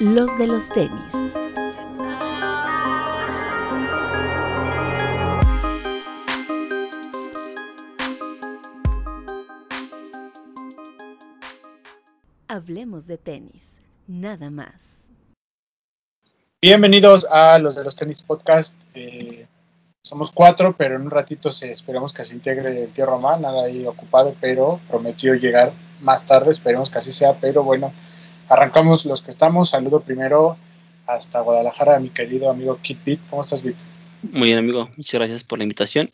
los de los tenis. Hablemos de tenis, nada más. Bienvenidos a los de los tenis podcast. Eh, somos cuatro, pero en un ratito se, esperemos que se integre el tío Román, nada ahí ocupado, pero prometió llegar más tarde, esperemos que así sea, pero bueno, arrancamos los que estamos. Saludo primero hasta Guadalajara a mi querido amigo Kit Beat. ¿Cómo estás, Beat? Muy bien, amigo. Muchas gracias por la invitación.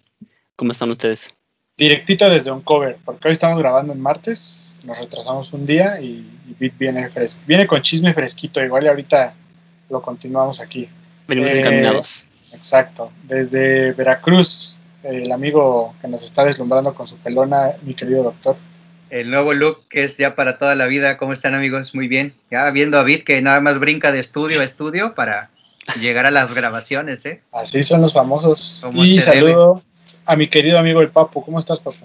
¿Cómo están ustedes? Directito desde un cover, porque hoy estamos grabando en martes, nos retrasamos un día y, y Beat viene fresco. Viene con chisme fresquito, igual y ahorita lo continuamos aquí. Venimos Eh, encaminados. Exacto. Desde Veracruz, el amigo que nos está deslumbrando con su pelona, mi querido doctor. El nuevo look que es ya para toda la vida. ¿Cómo están amigos? Muy bien. Ya viendo a Vid que nada más brinca de estudio a estudio para llegar a las grabaciones, ¿eh? Así son los famosos. Y saludo a mi querido amigo el Papu. ¿Cómo estás, Papu?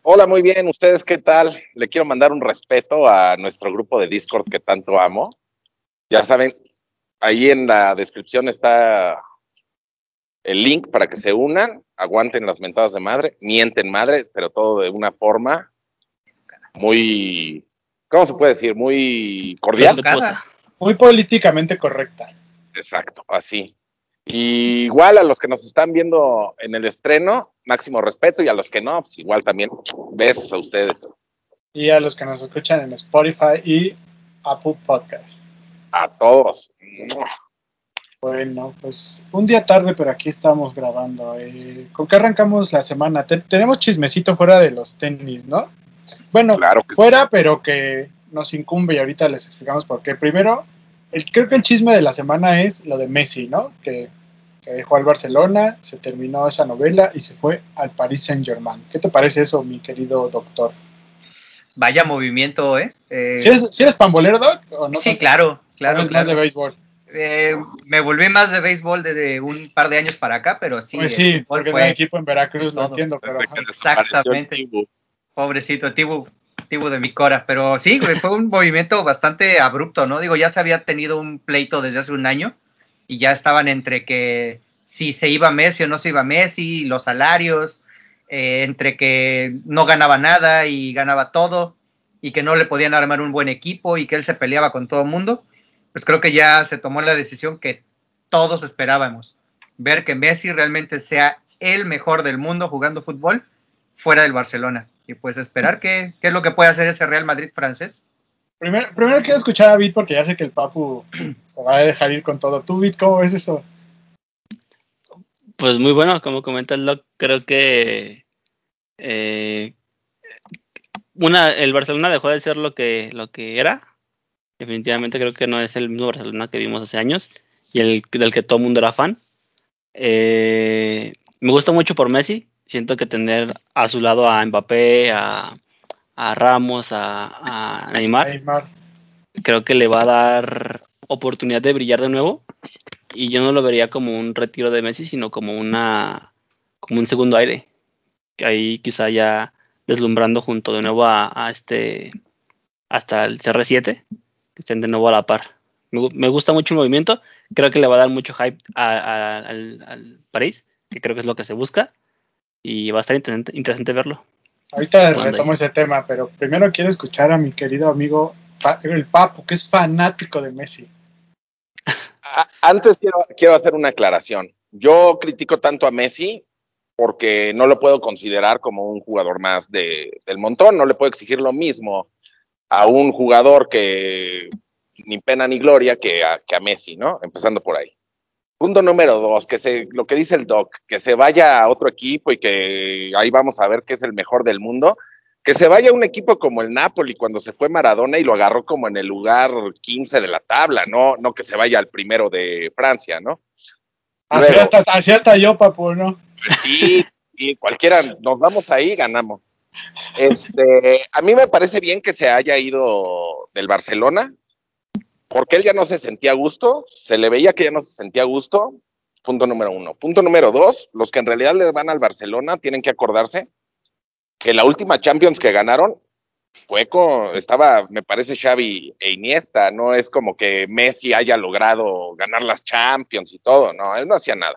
Hola, muy bien. ¿Ustedes qué tal? Le quiero mandar un respeto a nuestro grupo de Discord que tanto amo. Ya saben, ahí en la descripción está el link para que se unan, aguanten las mentadas de madre, mienten madre, pero todo de una forma muy, ¿cómo se puede decir? Muy cordial. Respetuosa. Muy políticamente correcta. Exacto, así. Y igual a los que nos están viendo en el estreno, máximo respeto, y a los que no, pues igual también besos a ustedes. Y a los que nos escuchan en Spotify y Apple Podcast. A todos. Bueno, pues un día tarde, pero aquí estamos grabando. Eh, ¿Con qué arrancamos la semana? Te- tenemos chismecito fuera de los tenis, ¿no? Bueno, Claro que sí. fuera, pero que nos incumbe y ahorita les explicamos por qué. Primero, el, creo que el chisme de la semana es lo de Messi, ¿no? Que, que dejó al Barcelona, se terminó esa novela y se fue al Paris Saint Germain. ¿Qué te parece eso, mi querido doctor? Vaya movimiento, ¿eh? Eh, ¿Si eres, si eres pambolero, Doc? ¿O no sí, tanto? claro, ¿O claro. eres más de béisbol? Eh, me volví más de béisbol desde un par de años para acá, pero sí, pues sí, porque fue el equipo en Veracruz, lo entiendo, pero... Exactamente. Pobrecito Tibu, Tibu de mi cora. Pero sí, güey, fue un movimiento bastante abrupto, ¿no? Digo, ya se había tenido un pleito desde hace un año y ya estaban entre que si se iba Messi o no se iba Messi, los salarios, eh, entre que no ganaba nada y ganaba todo y que no le podían armar un buen equipo y que él se peleaba con todo el mundo, pues creo que ya se tomó la decisión que todos esperábamos, ver que Messi realmente sea el mejor del mundo jugando fútbol fuera del Barcelona. Y pues esperar qué, qué es lo que puede hacer ese Real Madrid francés. Primero, primero quiero escuchar a Vid porque ya sé que el Papu se va a dejar ir con todo. ¿Tú, Vid, cómo ves eso? Pues muy bueno, como comenta el Doc, creo que eh, una, el Barcelona dejó de ser lo que, lo que era. Definitivamente creo que no es el mismo Barcelona que vimos hace años y el del que todo el mundo era fan. Eh, me gusta mucho por Messi. Siento que tener a su lado a Mbappé, a, a Ramos, a, a Neymar, Neymar. creo que le va a dar oportunidad de brillar de nuevo. Y yo no lo vería como un retiro de Messi sino como una como un segundo aire. Que ahí quizá ya deslumbrando junto de nuevo a, a este hasta el CR7 que estén de nuevo a la par. Me, me gusta mucho el movimiento. Creo que le va a dar mucho hype a- a- al, al París que creo que es lo que se busca y va a estar interesante, interesante verlo Ahorita retomo ese tema, pero primero quiero escuchar a mi querido amigo el Papu, que es fanático de Messi. Antes quiero, quiero hacer una aclaración. Yo critico tanto a Messi porque no lo puedo considerar como un jugador más de, del montón. No le puedo exigir lo mismo a un jugador que ni pena ni gloria que a, que a Messi, ¿no? Empezando por ahí. Punto número dos, que se, lo que dice el Doc, que se vaya a otro equipo y que ahí vamos a ver que es el mejor del mundo. Que se vaya a un equipo como el Napoli cuando se fue Maradona y lo agarró como en el lugar 15 de la tabla, no, no que se vaya al primero de Francia, ¿no? Así Luego- hasta, así hasta yo, Papu, ¿no? Sí, sí, cualquiera, nos vamos ahí, ganamos. Este, a mí me parece bien que se haya ido del Barcelona, porque él ya no se sentía a gusto, se le veía que ya no se sentía a gusto, punto número uno. Punto número dos, los que en realidad le van al Barcelona tienen que acordarse que la última Champions que ganaron fue con, estaba, me parece Xavi e Iniesta, no es como que Messi haya logrado ganar las Champions y todo, no, él no hacía nada.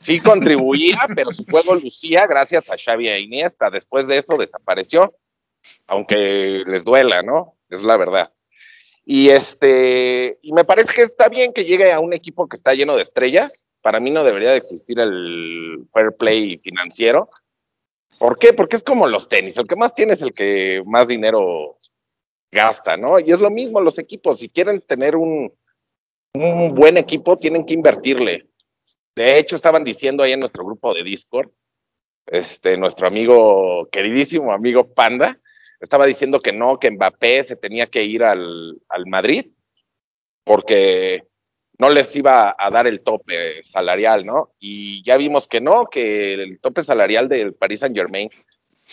Sí contribuía, pero su juego lucía gracias a Xavi e Iniesta. Después de eso desapareció, aunque les duela, ¿no? Es la verdad. Y este, y me parece que está bien que llegue a un equipo que está lleno de estrellas. Para mí no debería de existir el fair play financiero. ¿Por qué? Porque es como los tenis. El que más tiene es el que más dinero gasta, ¿no? Y es lo mismo los equipos. Si quieren tener un, un buen equipo, tienen que invertirle. De hecho, estaban diciendo ahí en nuestro grupo de Discord, este, nuestro amigo, queridísimo amigo Panda, estaba diciendo que no, que Mbappé se tenía que ir al, al Madrid porque no les iba a dar el tope salarial, ¿no? Y ya vimos que no, que el tope salarial del Paris Saint Germain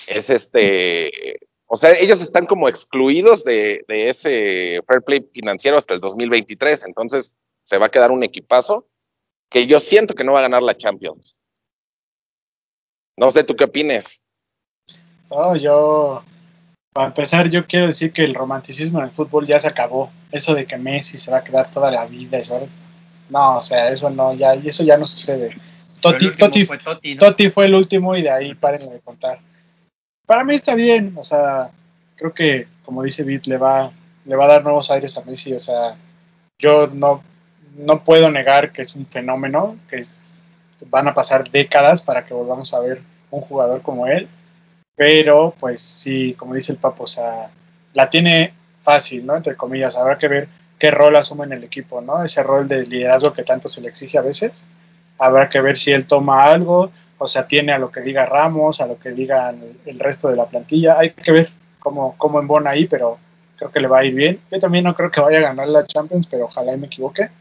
es este, o sea, ellos están como excluidos de, de, ese fair play financiero hasta el 2023, entonces se va a quedar un equipazo que yo siento que no va a ganar la Champions. No sé, ¿tú qué opines? No, yo, para empezar, yo quiero decir que el romanticismo en el fútbol ya se acabó. Eso de que Messi se va a quedar toda la vida. Eso, no, o sea, eso no, ya, y eso ya no sucede. Totti, Totti, fue Totti, ¿no? Totti fue el último y de ahí paren de contar. Para mí está bien, o sea, creo que, como dice Bit, le va, le va a dar nuevos aires a Messi. O sea, yo no, no puedo negar que es un fenómeno, que es, van a pasar décadas para que volvamos a ver un jugador como él, pero pues sí, como dice el Papo, o sea, la tiene fácil, ¿no? Entre comillas, habrá que ver qué rol asume en el equipo, ¿no? Ese rol de liderazgo que tanto se le exige a veces, habrá que ver si él toma algo, o sea, tiene a lo que diga Ramos, a lo que diga el resto de la plantilla, hay que ver cómo, cómo embona ahí, pero creo que le va a ir bien. Yo también no creo que vaya a ganar la Champions, pero ojalá y me equivoque.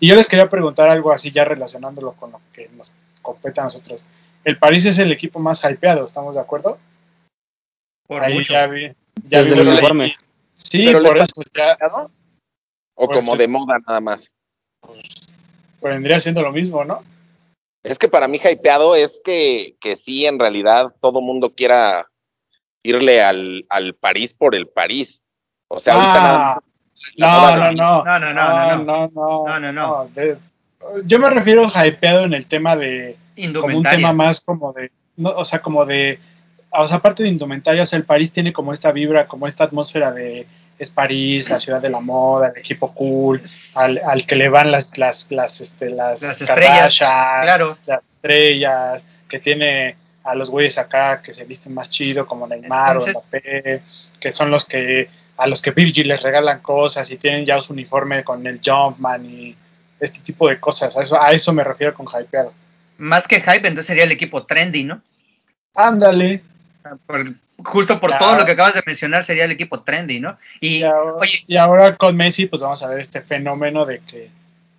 Y yo les quería preguntar algo así, ya relacionándolo con lo que nos compete a nosotros. El París es el equipo más hypeado, ¿estamos de acuerdo? Por Ahí mucho. ya vi. Ya Desde vi el uniforme. Sí, Pero por eso ya O Pues como sí. de moda nada más. vendría siendo lo mismo, ¿no? Es que para mí hypeado es que, que sí, en realidad, todo mundo quiera irle al, al París por el París. O sea, ahorita nada más Ah, no, no, no, No, no, no, no, no. no, no, No, no, no. de- yo me refiero a hypeado en el tema de como un tema más como de, no, o sea, como de, o sea, aparte de indumentarias, el París tiene como esta vibra, como esta atmósfera de es París, la ciudad de la moda, el equipo cool, al, al que le van las, las, las, este, las, Las estrellas, Claro. las estrellas, que tiene a los güeyes acá que se visten más chido, como Neymar Entonces- o Mbappé, que son los que a los que Virgil les regalan cosas y tienen ya su uniforme con el Jumpman y este tipo de cosas. A eso, a eso me refiero con hypeado. Más que hype, entonces sería el equipo trendy, ¿no? Ándale. Por- justo por Ya. todo lo que acabas de mencionar, sería el equipo trendy, ¿no? Y, Y ahora, oye, y ahora con Messi, pues vamos a ver este fenómeno de que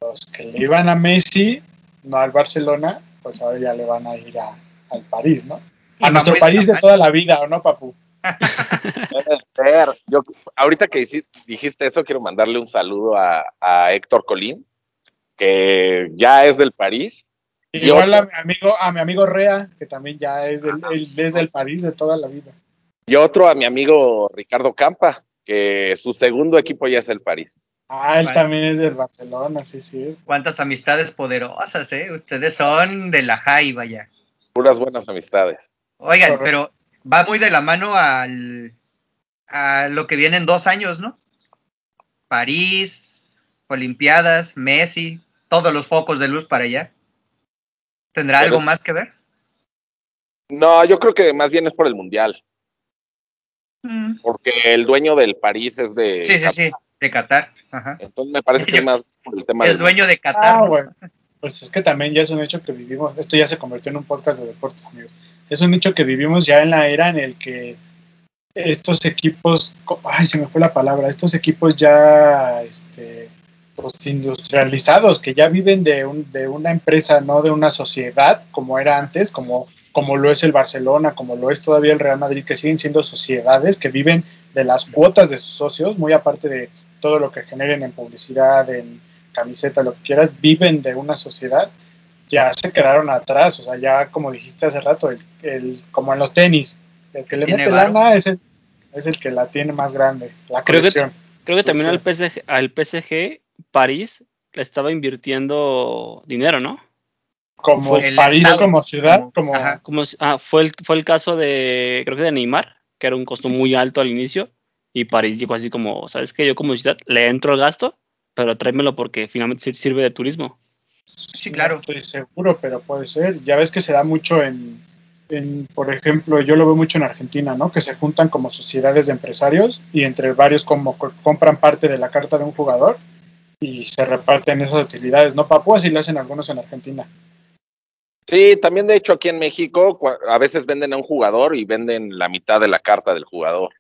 los que le iban a Messi, no al Barcelona, pues ahora ya le van a ir a, al París, ¿no? A nuestro París de toda la vida, ¿o no, papu? Puede ser. Yo, ahorita que dijiste eso, quiero mandarle un saludo a, a Héctor Colín, que ya es del París. Y Igual a mi amigo, a mi amigo Rea, que también ya es del, él es del París de toda la vida. Y otro a mi amigo Ricardo Campa, que su segundo equipo ya es el París. Ah, él Vale. también es del Barcelona, sí, sí. cuántas amistades poderosas, ¿eh? Ustedes son de la high, vaya. Puras buenas amistades. Oigan, Correcto. pero va muy de la mano al, a lo que viene en dos años, ¿no? París, Olimpiadas, Messi, todos los focos de luz para allá. ¿Tendrá Pero algo es- más que ver? No, yo creo que más bien es por el Mundial, Mm. porque el dueño del París es de... Sí, sí, sí, de Qatar. Ajá. Entonces me parece que es más por el tema Es del dueño de Qatar. Ah, ¿no? bueno. Pues es que también ya es un hecho que vivimos, esto ya se convirtió en un podcast de deportes, amigos. Es un hecho que vivimos ya en la era en el que estos equipos, ay, se me fue la palabra, estos equipos ya, este, pues industrializados, que ya viven de, un, de una empresa, no de una sociedad, como era antes, como, como lo es el Barcelona, como lo es todavía el Real Madrid, que siguen siendo sociedades que viven de las cuotas de sus socios, muy aparte de todo lo que generen en publicidad, en camiseta, lo que quieras, viven de una sociedad, ya se quedaron atrás, o sea, ya como dijiste hace rato, el, el- como en los tenis, el que le mete varo. lana es el, es el que la tiene más grande, la Creo que-. Creo que también Sí. al PSG, al PSG París le estaba invirtiendo dinero, ¿no? Como El París estado, como ciudad, como- ajá. Ah, fue el fue el caso de creo que de Neymar, que era un costo muy alto al inicio y París dijo así como, ¿sabes qué? Yo como ciudad le entro al gasto, pero tráemelo porque finalmente sir- sirve de turismo. Sí, claro. No estoy seguro, pero puede ser. Ya ves que se da mucho en, en, por ejemplo, yo lo veo mucho en Argentina, ¿no? Que se juntan como sociedades de empresarios y entre varios como co- compran parte de la carta de un jugador y se reparten esas utilidades, ¿no? Papu, así lo hacen algunos en Argentina. Sí, también de hecho aquí en México a veces venden a un jugador y venden la mitad de la carta del jugador.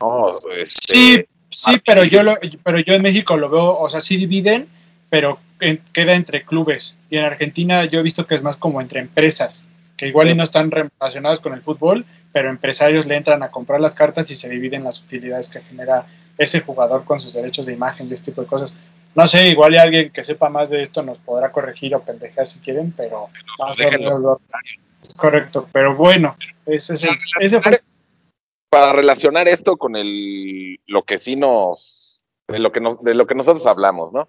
No, este, Sí, sí, pero yo lo, pero yo en México lo veo, o sea, sí dividen, pero en- queda entre clubes. Y en Argentina yo he visto que es más como entre empresas, que igual y no están relacionadas con el fútbol, pero empresarios le entran a comprar las cartas y se dividen las utilidades que genera ese jugador con sus derechos de imagen y este tipo de cosas. No sé, igual y alguien que sepa más de esto nos podrá corregir o pendejar si quieren, pero más o menos es correcto. Pero bueno, ese, es el- ese fue para relacionar esto con el lo que sí nos de lo que nos, de lo que nosotros hablamos, ¿no?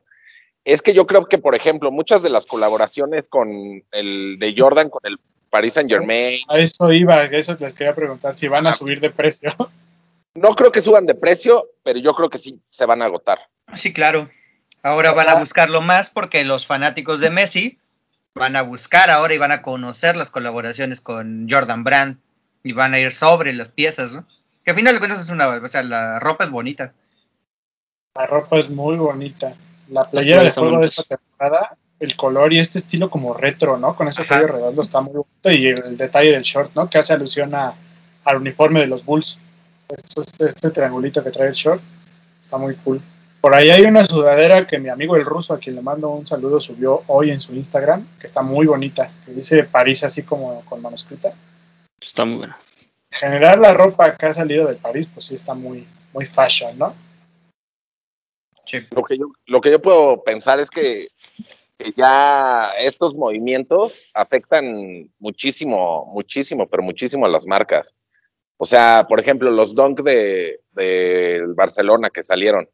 Es que yo creo que, por ejemplo, muchas de las colaboraciones con el de Jordan con el Paris Saint Germain, a eso iba, a eso les quería preguntar si van a subir de precio. No creo que suban de precio, pero yo creo que sí se van a agotar. Sí, claro. Ahora van a buscarlo más porque los fanáticos de Messi van a buscar ahora y van a conocer las colaboraciones con Jordan Brand y van a ir sobre las piezas, ¿no? Que al final de cuentas es una, o sea, la ropa es bonita. La ropa es muy bonita. La playera de juego de esta temporada, el color y este estilo como retro, ¿no? Con ese cuello redondo está muy bonito y el detalle del short, ¿no? Que hace alusión a, al uniforme de los Bulls. Esto es- este triangulito que trae el short está muy cool. Por ahí hay una sudadera que mi amigo el ruso, a quien le mando un saludo, subió hoy en su Instagram, que está muy bonita, que dice París así como con manuscrita. Está muy bueno. En general la ropa que ha salido de París, pues sí está muy, muy fashion, ¿no? Sí. Lo que yo, lo que yo puedo pensar es que, que ya estos movimientos afectan muchísimo, muchísimo, pero muchísimo a las marcas. O sea, por ejemplo, los dunk de Barcelona que salieron.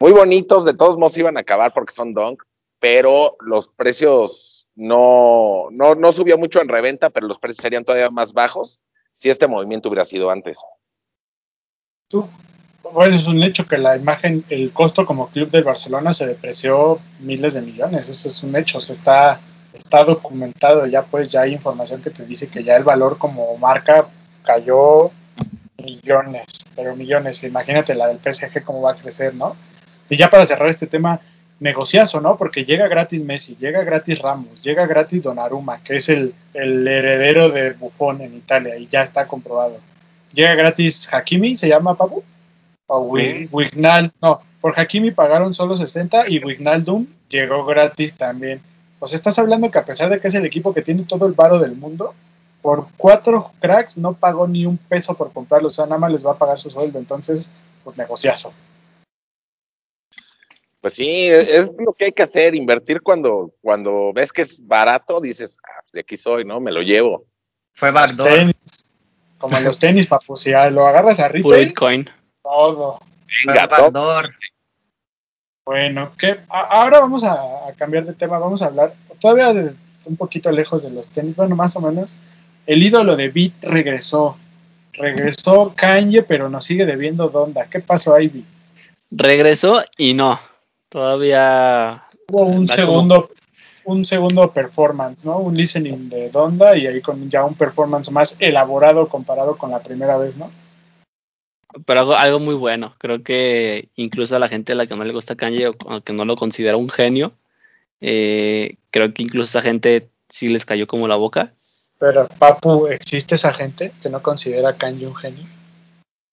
Muy bonitos, de todos modos iban a acabar porque son dunk, pero los precios no, no, no subió mucho en reventa, pero los precios serían todavía más bajos si este movimiento hubiera sido antes. Tú, bueno, es un hecho que la imagen, el costo como club del Barcelona se depreció miles de millones. Eso es un hecho, se está, está documentado ya, pues ya hay información que te dice que ya el valor como marca cayó millones, pero millones. Imagínate la del PSG cómo va a crecer, ¿no? Y ya para cerrar este tema, negociazo, ¿no? Porque llega gratis Messi, llega gratis Ramos, llega gratis Donnarumma, que es el, el heredero de Buffon en Italia y ya está comprobado. Llega gratis Hakimi, se llama Papu. O Wi- Wignal, no, por Hakimi pagaron solo 60 y Wignaldum llegó gratis también. O sea, estás hablando que a pesar de que es el equipo que tiene todo el varo del mundo, por cuatro cracks no pagó ni un peso por comprarlo, o sea, nada más les va a pagar su sueldo, entonces, pues negociazo. Pues sí, es lo que hay que hacer, invertir cuando, cuando ves que es barato, dices, ah, pues de aquí soy, ¿no? Me lo llevo. Fue backdoor. Tenis, como en los tenis, papu, si lo agarras a retail, Bitcoin. todo. Venga, backdoor. Bueno, que ahora vamos a, a cambiar de tema, vamos a hablar todavía de, un poquito lejos de los tenis, bueno, más o menos. El ídolo de Beat regresó. Regresó Kanye, pero nos sigue debiendo Donda. ¿Qué pasó ahí, Beat? Regresó y no. Todavía Hubo un segundo, un segundo performance, ¿no? Un listening de Donda y ahí con ya un performance más elaborado comparado con la primera vez, ¿no? pero algo, algo muy bueno. Creo que incluso a la gente a la que no le gusta Kanye o o que no lo considera un genio, eh, creo que incluso a esa gente sí les cayó como la boca. Pero, Papu, ¿existe esa gente que no considera a Kanye un genio?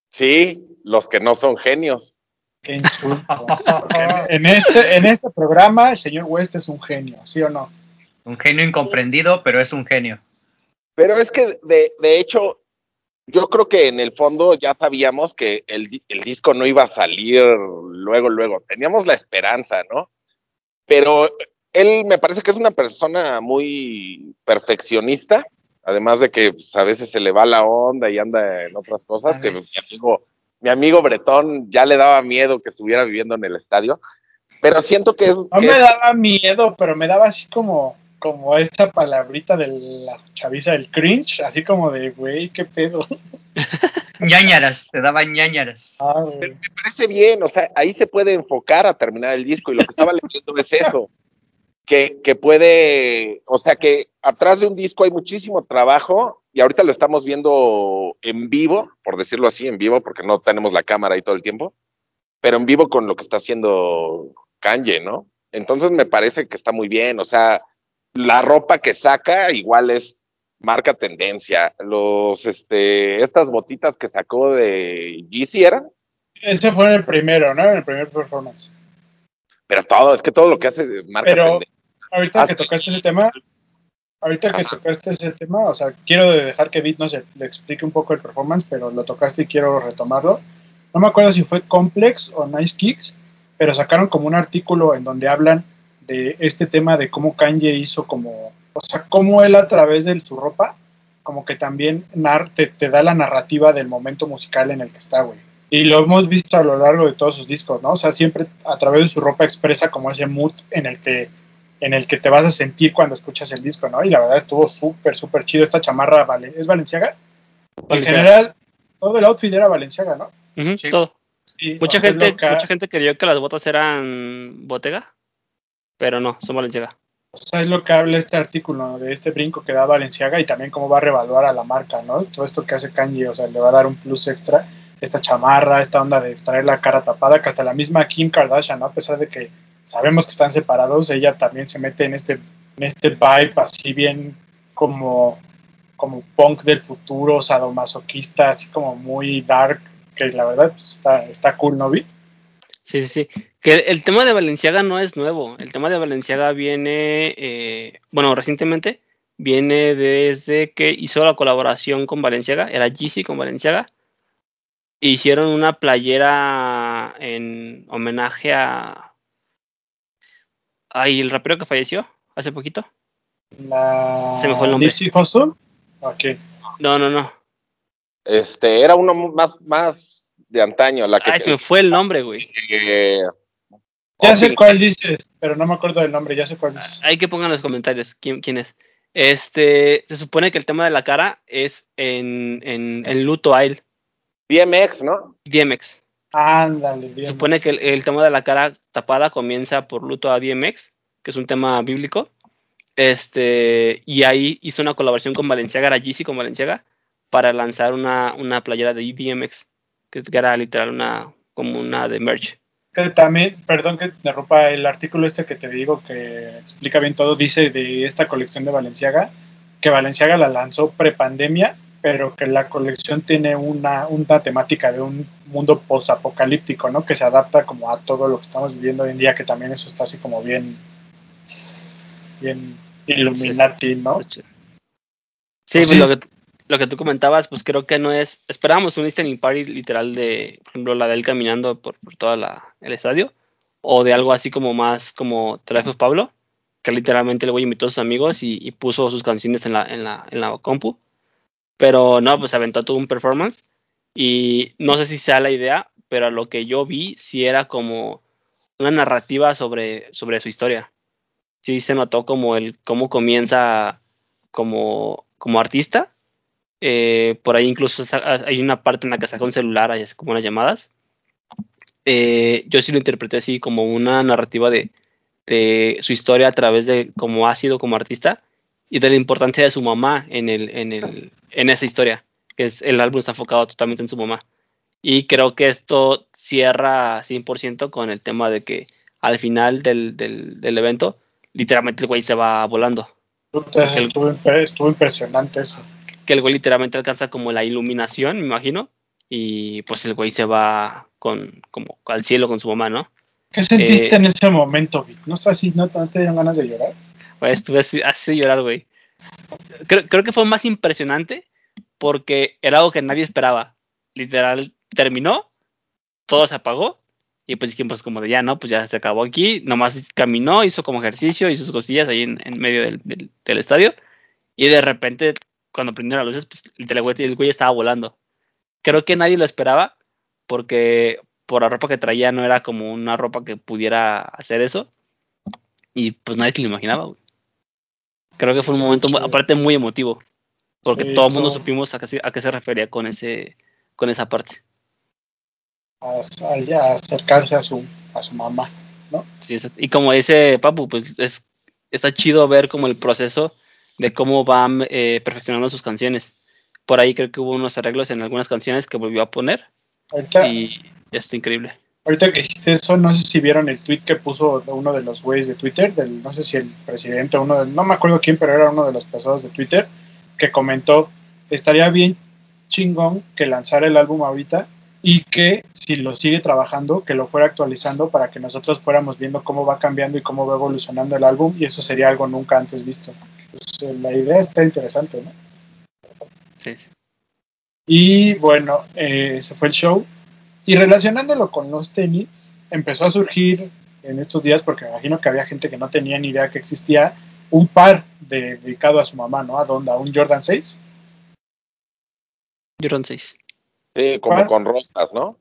Sí, los que no son genios. Qué insulto. Porque en, en este, en este programa, el señor West es un genio, ¿sí o no? Un genio incomprendido, pero es un genio. Pero es que, de, de hecho, yo creo que en el fondo ya sabíamos que el disco no iba a salir luego, luego. Teníamos la esperanza, ¿no? Pero él me parece que es una persona muy perfeccionista Además de que pues, a veces se le va la onda y anda en otras cosas, que mi amigo, mi amigo Bretón ya le daba miedo que estuviera viviendo en el estadio. Pero siento que es. No que me es- daba miedo, pero me daba así como, como esa palabrita de la chaviza del cringe, así como de, güey, qué pedo. ñañaras, te daban ñañaras. Ah, me parece bien, o sea, ahí se puede enfocar a terminar el disco y lo que estaba leyendo es eso, que, que puede, o sea, que atrás de un disco hay muchísimo trabajo y ahorita lo estamos viendo en vivo, por decirlo así, en vivo, porque no tenemos la cámara ahí todo el tiempo, pero en vivo con lo que está haciendo Kanye, ¿no? Entonces me parece que está muy bien, o sea, la ropa que saca igual es marca tendencia, los, este, estas botitas que sacó de Yeezy eran, Ese fue en el primero, ¿no? En el primer performance. Pero todo, es que todo lo que hace marca Pero tendencia. Ahorita Ah, que tocaste ese tema, ahorita que Ajá. tocaste ese tema, o sea, quiero dejar que Bit nos le explique un poco el performance, pero lo tocaste y quiero retomarlo. No me acuerdo si fue Complex o Nice Kicks, pero sacaron como un artículo en donde hablan de este tema de cómo Kanye hizo como, o sea, cómo él a través de su ropa, como que también nar- te, te da la narrativa del momento musical en el que está, güey. Y lo hemos visto a lo largo de todos sus discos, ¿no? O sea, siempre a través de su ropa expresa como ese mood en el que en el que te vas a sentir cuando escuchas el disco, ¿no? Y la verdad estuvo súper, súper chido esta chamarra, vale, ¿es Valenciaga? En general, todo el outfit era Valenciaga, ¿no? Sí. todo. Sí, Mucha o sea, es gente, mucha gente creyó que las botas eran Bottega, pero no, son Valenciaga. O sea, es lo que habla este artículo de este brinco que da Valenciaga y también cómo va a revaluar a la marca, ¿no? Todo esto que hace Kanye, o sea, le va a dar un plus extra. Esta chamarra, esta onda de traer la cara tapada, que hasta la misma Kim Kardashian, ¿no? A pesar de que sabemos que están separados, ella también se mete en este, en este vibe así bien como, como punk del futuro, sadomasoquista, así como muy dark, que la verdad pues, está, está cool, ¿no vi? Sí, sí, sí. Que el, tema de Valenciaga no es nuevo. El tema de Valenciaga viene, eh, bueno, recientemente viene desde que hizo la colaboración con Valenciaga, era Yeezy con Valenciaga. Hicieron una playera en homenaje a... Ay, el rapero que falleció hace poquito. La Se me fue el nombre. Nipsey Hussle. Ok. No, no, no. Este, era uno más, más de antaño, la que Ay, se me fue el nombre, güey. eh, Ya sé cuál dices, pero no me acuerdo del nombre, ya sé cuál dices. Hay que pongan en los comentarios quién, quién es. Este, se supone que el tema de la cara es en, en, en luto a él, DMX, ¿no? DMX. Ándale, bien. Se supone que el, el tema de la cara tapada comienza por luto a DMX, que es un tema bíblico. Este, y ahí hizo una colaboración con Valenciaga, era Yeezy con Valenciaga, para lanzar una, una playera de DMX, que era literal una, como una de merch. Que también, perdón que interrumpa, el artículo este que te digo que explica bien todo, dice de esta colección de Valenciaga, que Valenciaga la lanzó prepandemia, pero que la colección tiene una, una temática de un mundo posapocalíptico, ¿no? Que se adapta como a todo lo que estamos viviendo hoy en día, que también eso está así como bien, bien Illuminati, ¿no? Sí, Pues pues sí. lo que, lo que tú comentabas, pues creo que no es. Esperábamos un listening party literal de, por ejemplo, la de él caminando por, por todo el estadio, o de algo así como más como Trafos Pablo, que literalmente el güey invitó a sus amigos y, y puso sus canciones en la, en, la, en la compu. Pero no, pues aventó todo un performance. Y no sé si sea la idea, pero lo que yo vi, sí era como una narrativa sobre, sobre su historia. Sí se notó como el cómo comienza como, como artista. Eh, por ahí incluso hay una parte en la que saca un celular, así como unas llamadas. Eh, yo sí lo interpreté así como una narrativa de, de su historia a través de cómo ha sido como artista y de la importancia de su mamá en, el, en, el, en esa historia, que es el álbum está enfocado totalmente en su mamá. Y creo que esto cierra 100% con el tema de que al final del, del, del evento, literalmente el güey se va volando. Puta, El- estuvo, estuvo impresionante eso. Que el güey literalmente alcanza como la iluminación, me imagino. Y pues el güey se va con, como al cielo con su mamá, ¿no? ¿Qué sentiste Eh, en ese momento, Vic? ¿No estás así, no, no te dieron ganas de llorar? Güey, estuve así, de llorar, güey. Creo, que fue más impresionante porque era algo que nadie esperaba. Literal, terminó, todo se apagó y pues dijimos como de ya, ¿no? Pues ya se acabó aquí. Nomás caminó, hizo como ejercicio, hizo sus cosillas ahí en, medio del estadio y de repente cuando prendieron las luces, pues el güey, el güey estaba volando. Creo que nadie lo esperaba porque por la ropa que traía no era como una ropa que pudiera hacer eso. Y pues nadie se lo imaginaba, güey. Creo que fue un Sí, momento, chido. aparte, muy emotivo. Porque Sí, todo el mundo supimos a qué, se- a qué se refería con ese con esa parte. a, acercarse a su, a su mamá, ¿no? Sí, exacto. Y como dice Papu, pues es, está chido ver como el proceso de cómo van eh, perfeccionando sus canciones. Por ahí creo que hubo unos arreglos en algunas canciones que volvió a poner Ahorita, y está increíble. Ahorita que dijiste eso, no sé si vieron el tweet que puso uno de los güeyes de Twitter, del, no sé si el presidente uno de, no me acuerdo quién, pero era uno de los pesados de Twitter, que comentó, estaría bien chingón que lanzara el álbum ahorita y que si lo sigue trabajando, que lo fuera actualizando para que nosotros fuéramos viendo cómo va cambiando y cómo va evolucionando el álbum y eso sería algo nunca antes visto. Pues, eh, la idea está interesante, ¿no? Sí, sí. Y bueno, eh, ese fue el show. Y relacionándolo con los tenis, empezó a surgir en estos días, porque me imagino que había gente que no tenía ni idea que existía, un par de- dedicado a su mamá, ¿no? A Donda, un Jordan 6. Jordan 6. Sí, como con rosas, ¿no?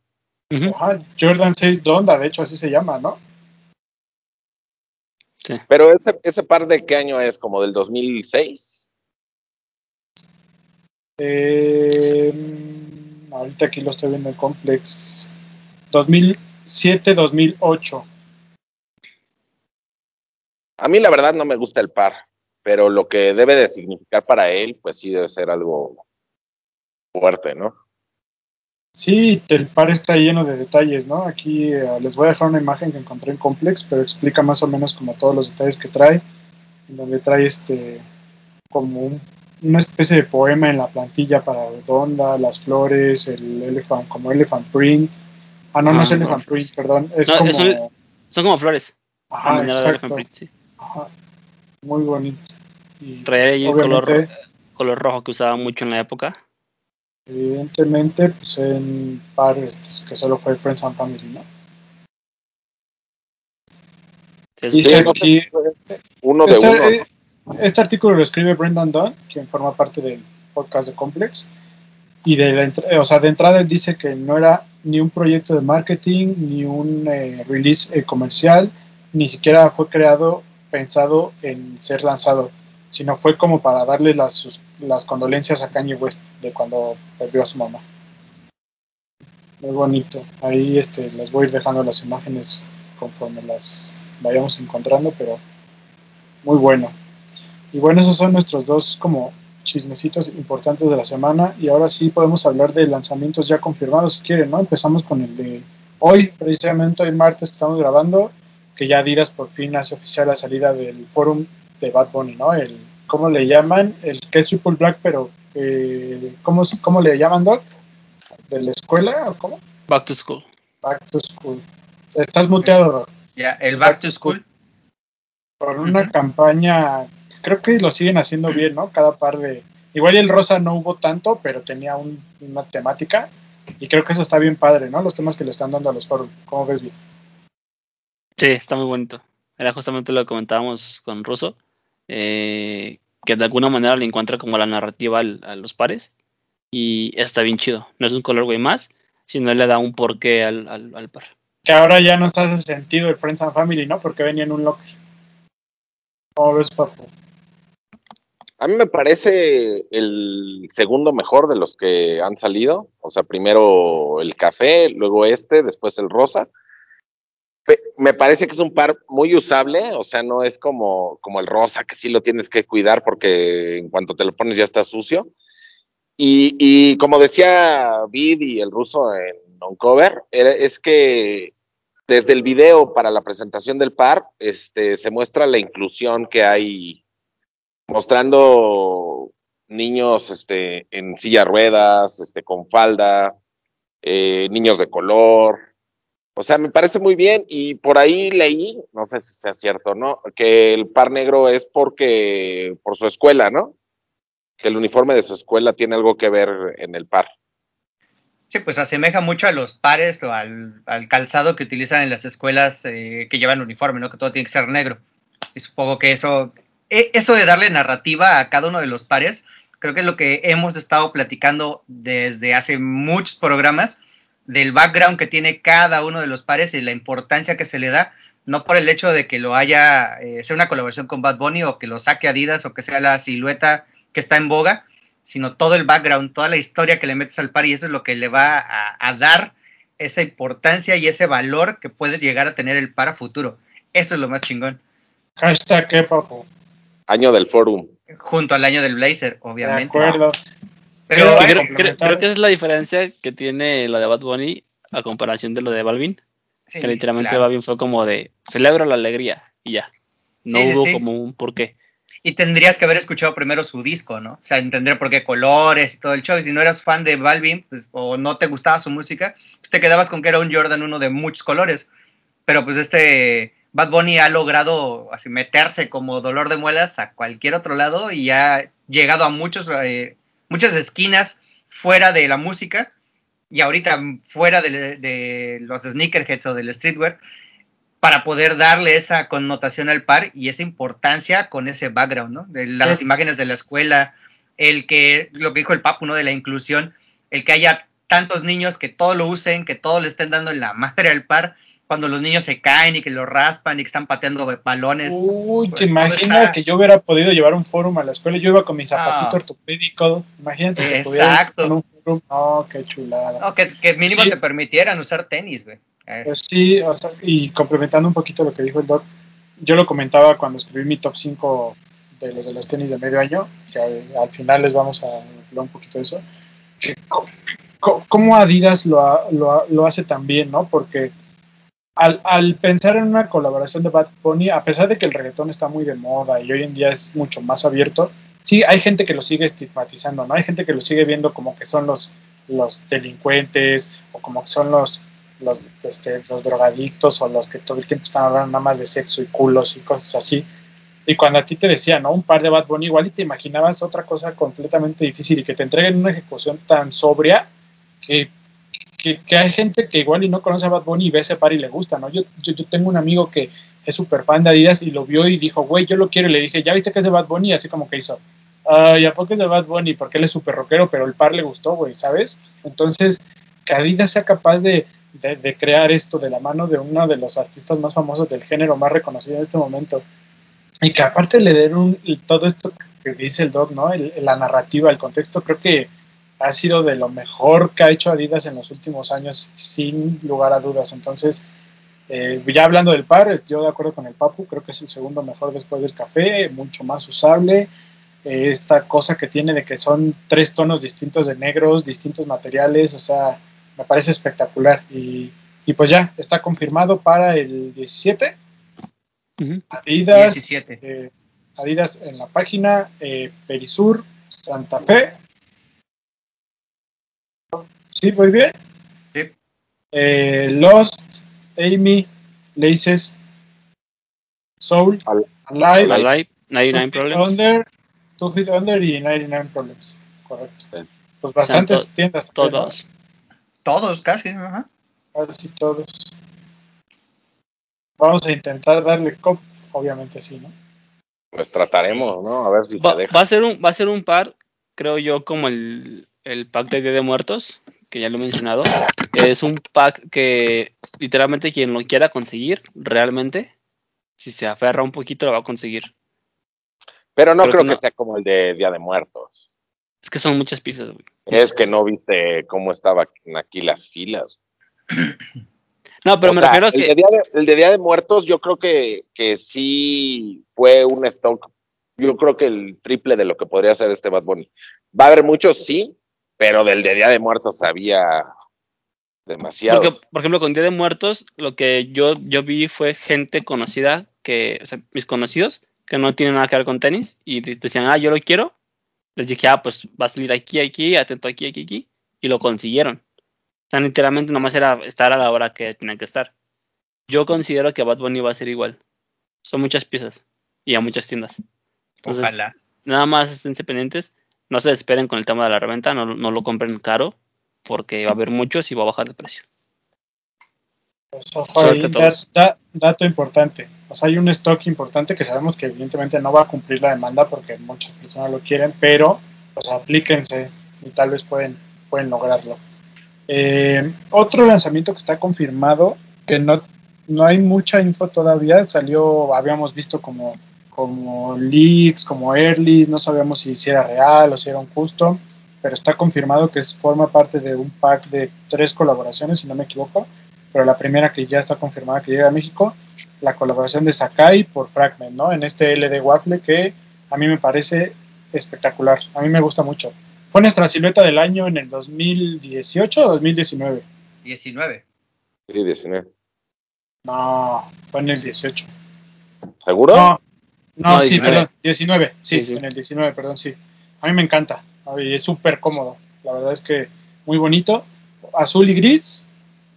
Ujú, Ajá, Jordan 6 Donda, de hecho así se llama, ¿no? sí. Pero ese, ese par de qué año es, como del 2006. Eh, ahorita aquí lo estoy viendo en Complex. 2007-2008. A mí la verdad no me gusta el par, pero lo que debe de significar para él, pues sí debe ser algo fuerte, ¿no? Sí, el par está lleno de detalles, ¿no? Aquí eh, les voy a dejar una imagen que encontré en Complex, pero explica más o menos como todos los detalles que trae, en donde trae este como un- una especie de poema en la plantilla para Donda, las flores, el elephant, como elephant print. Ah, no, no Ah, es no, elephant print, perdón, es No, como Son como flores. a ajá, exacto, elephant print, sí. ajá, muy bonito. Y Traía pues, el color, color rojo que usaba mucho en la época. evidentemente, pues en par este, que solo fue Friends and Family, ¿no? Sí, Dice aquí, uno de este, uno. Este artículo lo escribe Brendan Dunn, quien forma parte del podcast de Complex. Y de, la o sea, de entrada él dice que no era ni un proyecto de marketing, ni un eh, release eh, comercial, ni siquiera fue creado pensado en ser lanzado, sino fue como para darle las, sus- las condolencias a Kanye West de cuando perdió a su mamá. Muy bonito. Ahí este, les voy a ir dejando las imágenes conforme las vayamos encontrando, pero muy bueno. Y bueno, esos son nuestros dos como chismecitos importantes de la semana. Y ahora sí podemos hablar de lanzamientos ya confirmados, si quieren, ¿no? Empezamos con el de hoy, precisamente hoy martes que estamos grabando, que ya Adidas por fin hace oficial la salida del forum de Bad Bunny, ¿no? El, ¿Cómo le llaman? El que es Triple Black, pero eh, ¿cómo, ¿cómo le llaman, Doc? ¿De la escuela o cómo? Back to School. Back to School. Estás muteado, Doc. Ya, el Back to School. Por una campaña, creo que lo siguen haciendo bien, ¿no? Cada par de... Igual y el rosa no hubo tanto, pero tenía un- una temática. Y creo que eso está bien padre, ¿no? Los temas que le están dando a los foros. ¿Cómo ves bien? Sí, está muy bonito. Era justamente lo que comentábamos con Russo, eh, que de alguna manera le encuentra como la narrativa al- a los pares y está bien chido. No es un colorway más, sino le da un porqué al, al, al par. Que ahora ya nos hace sentido el Friends and Family, ¿no? Porque venía en un locker. ¿Cómo ves, papu? A mí me parece el segundo mejor de los que han salido. O sea, primero el café, luego este, después el rosa. Me parece que es un par muy usable, o sea, no es como, como el rosa, que sí lo tienes que cuidar porque en cuanto te lo pones ya está sucio. Y, y como decía Vid y el ruso en Uncover, es que desde el video para la presentación del par, este, se muestra la inclusión que hay mostrando niños este, en silla ruedas, este, con falda, eh, niños de color. O sea, me parece muy bien y por ahí leí, no sé si sea cierto, ¿no? Que el par negro es porque por su escuela, ¿no? Que el uniforme de su escuela tiene algo que ver en el par. Sí, pues asemeja mucho a los pares o al, al calzado que utilizan en las escuelas eh, que llevan uniforme, ¿no? Que todo tiene que ser negro. Y supongo que eso, eso de darle narrativa a cada uno de los pares creo que es lo que hemos estado platicando desde hace muchos programas, del background que tiene cada uno de los pares y la importancia que se le da, no por el hecho de que lo haya, eh, sea una colaboración con Bad Bunny o que lo saque Adidas o que sea la silueta que está en boga, sino todo el background, toda la historia que le metes al par y eso es lo que le va a, dar esa importancia y ese valor que puede llegar a tener el par a futuro. Eso es lo más chingón. Hashtag qué, papu. Año del Forum. Junto al año del Blazer, De obviamente. acuerdo. Pero Creo creo, creo- creo que esa es la diferencia que tiene lo de Bad Bunny a comparación de lo de Balvin. sí, que literalmente claro. Balvin fue como de celebro la alegría y ya. No Sí, sí, hubo sí. como un porqué. Y tendrías que haber escuchado primero su disco, ¿no? O sea, entender por qué colores y todo el show. Y si no eras fan de Balvin pues, o no te gustaba su música, pues te quedabas con que era un Jordan uno de muchos colores. Pero pues este Bad Bunny ha logrado así meterse como dolor de muelas a cualquier otro lado y ha llegado a muchos, eh, muchas esquinas fuera de la música y ahorita fuera de, de los sneakerheads o del streetwear para poder darle esa connotación al par y esa importancia con ese background, ¿no? De las Sí. imágenes de la escuela, el que, lo que dijo el Papu, ¿no? De la inclusión, el que haya tantos niños que todo lo usen, que todo le estén dando en la madre al par, cuando los niños se caen y que lo raspan y que están pateando balones. Uy, Pues, ¿te imaginas está- que yo hubiera podido llevar un forum a la escuela? Yo iba con mi zapatito Ah. ortopédico. Imagínate que Exacto. con un forum. No, qué chulada. No, que, que mínimo Sí. te permitieran usar tenis, güey. Eh, Pues sí, o sea, y complementando un poquito lo que dijo el doc, yo lo comentaba cuando escribí mi top 5 de los de los tenis de medio año, que al, al final les vamos a hablar un poquito de eso, que cómo Adidas lo, lo, lo hace tan bien, ¿no? Porque al, al pensar en una colaboración de Bad Bunny, a pesar de que el reggaetón está muy de moda y hoy en día es mucho más abierto, sí, hay gente que lo sigue estigmatizando, ¿no? Hay gente que lo sigue viendo como que son los, los delincuentes o como que son los, los, este, los drogadictos o los que todo el tiempo están hablando nada más de sexo y culos y cosas así. Y cuando a ti te decían, ¿no? Un par de Bad Bunny, igual y te imaginabas otra cosa completamente difícil y que te entreguen una ejecución tan sobria que, que, hay gente que igual y no conoce a Bad Bunny y ve ese par y le gusta, ¿no? Yo, yo, yo tengo un amigo que es súper fan de Adidas y lo vio y dijo, güey, yo lo quiero. Y le dije, ¿ya viste que es de Bad Bunny? Y así como que hizo, ay, ¿a poco es de Bad Bunny? Porque él es súper rockero, pero el par le gustó, güey, ¿sabes? Entonces, que Adidas sea capaz de, de, de crear esto de la mano de uno de los artistas más famosos del género, más reconocido en este momento, y que aparte le den un, todo esto que dice el Doc, ¿no? El- la narrativa, el contexto, creo que ha sido de lo mejor que ha hecho Adidas en los últimos años, sin lugar a dudas. Entonces, eh, ya hablando del par, yo de acuerdo con el Papu, creo que es el segundo mejor después del café, mucho más usable. Eh, esta cosa que tiene de que son tres tonos distintos de negros, distintos materiales, o sea, me parece espectacular. Y, y pues ya, está confirmado para el 17. Ujú. Adidas, 17. eh, Adidas en la página, eh, Perisur, Santa Fe. Sí, muy bien. Sí. Eh, Lost, Amy, Laces, Soul, Al- Alive, Alive, Two 99 Feet Problems. Under, Two Feet Under y 99 Problems. Correcto. Sí. Pues bastantes to- tiendas. ¿no? Todos. Todos casi, ajá. Casi todos. Vamos a intentar darle cop, obviamente sí, ¿no? Pues trataremos, ¿no? A ver si Va, se deja. va a ser un, va a ser un par, creo yo, como el, el pack de Día de Muertos, que ya lo he mencionado. Es un pack que literalmente quien lo quiera conseguir, realmente, si se aferra un poquito, lo va a conseguir. Pero no creo creo que que, no. sea como el de Día de Muertos. Es que son muchas piezas, güey. Es que no viste cómo estaban aquí las filas. No, pero O me sea, refiero a el, que de Día de, el de Día de Muertos yo creo que, que sí fue un stock, yo creo que el triple de lo que podría ser este Bad Bunny. Va a haber muchos, sí, pero del de Día de Muertos había demasiado. Porque, por ejemplo, con Día de Muertos, lo que yo, yo vi fue gente conocida, que, o sea, mis conocidos, que no tienen nada que ver con tenis, y de- decían, ah, yo lo quiero. Les dije, ah, pues va a salir aquí, aquí, atento aquí, aquí, aquí, y lo consiguieron. O sea, literalmente nomás era estar a la hora que tenían que estar. Yo considero que Bad Bunny va a ser igual. Son muchas piezas y a muchas tiendas. Entonces, Ojalá. nada más estén pendientes. No se esperen con el tema de la reventa, no, no lo compren caro, porque va a haber muchos y va a bajar de precio. Pues, ojo ahí, da- da- dato importante. O sea, hay un stock importante que sabemos que evidentemente no va a cumplir la demanda porque muchas personas lo quieren, pero pues aplíquense y tal vez pueden, pueden lograrlo. Eh, otro lanzamiento que está confirmado, que no, no hay mucha info todavía, salió, habíamos visto como, como leaks, como earlys, no sabíamos si, era real o si era un custom, pero está confirmado que forma parte de un pack de tres colaboraciones, si no me equivoco, pero la primera que ya está confirmada que llega a México, la colaboración de Sakai por Fragment, ¿no? En este LD Waffle que a mí me parece espectacular, a mí me gusta mucho. Fue nuestra silueta del año en el 2018 o 2019. 19. Sí, 19. No, fue en el 18. ¿Seguro? No, no, No, sí, 19. perdón, 19, sí, Sí, sí. en el 19, perdón, sí. A mí me encanta, y es súper cómodo, la verdad es que muy bonito. Azul y gris,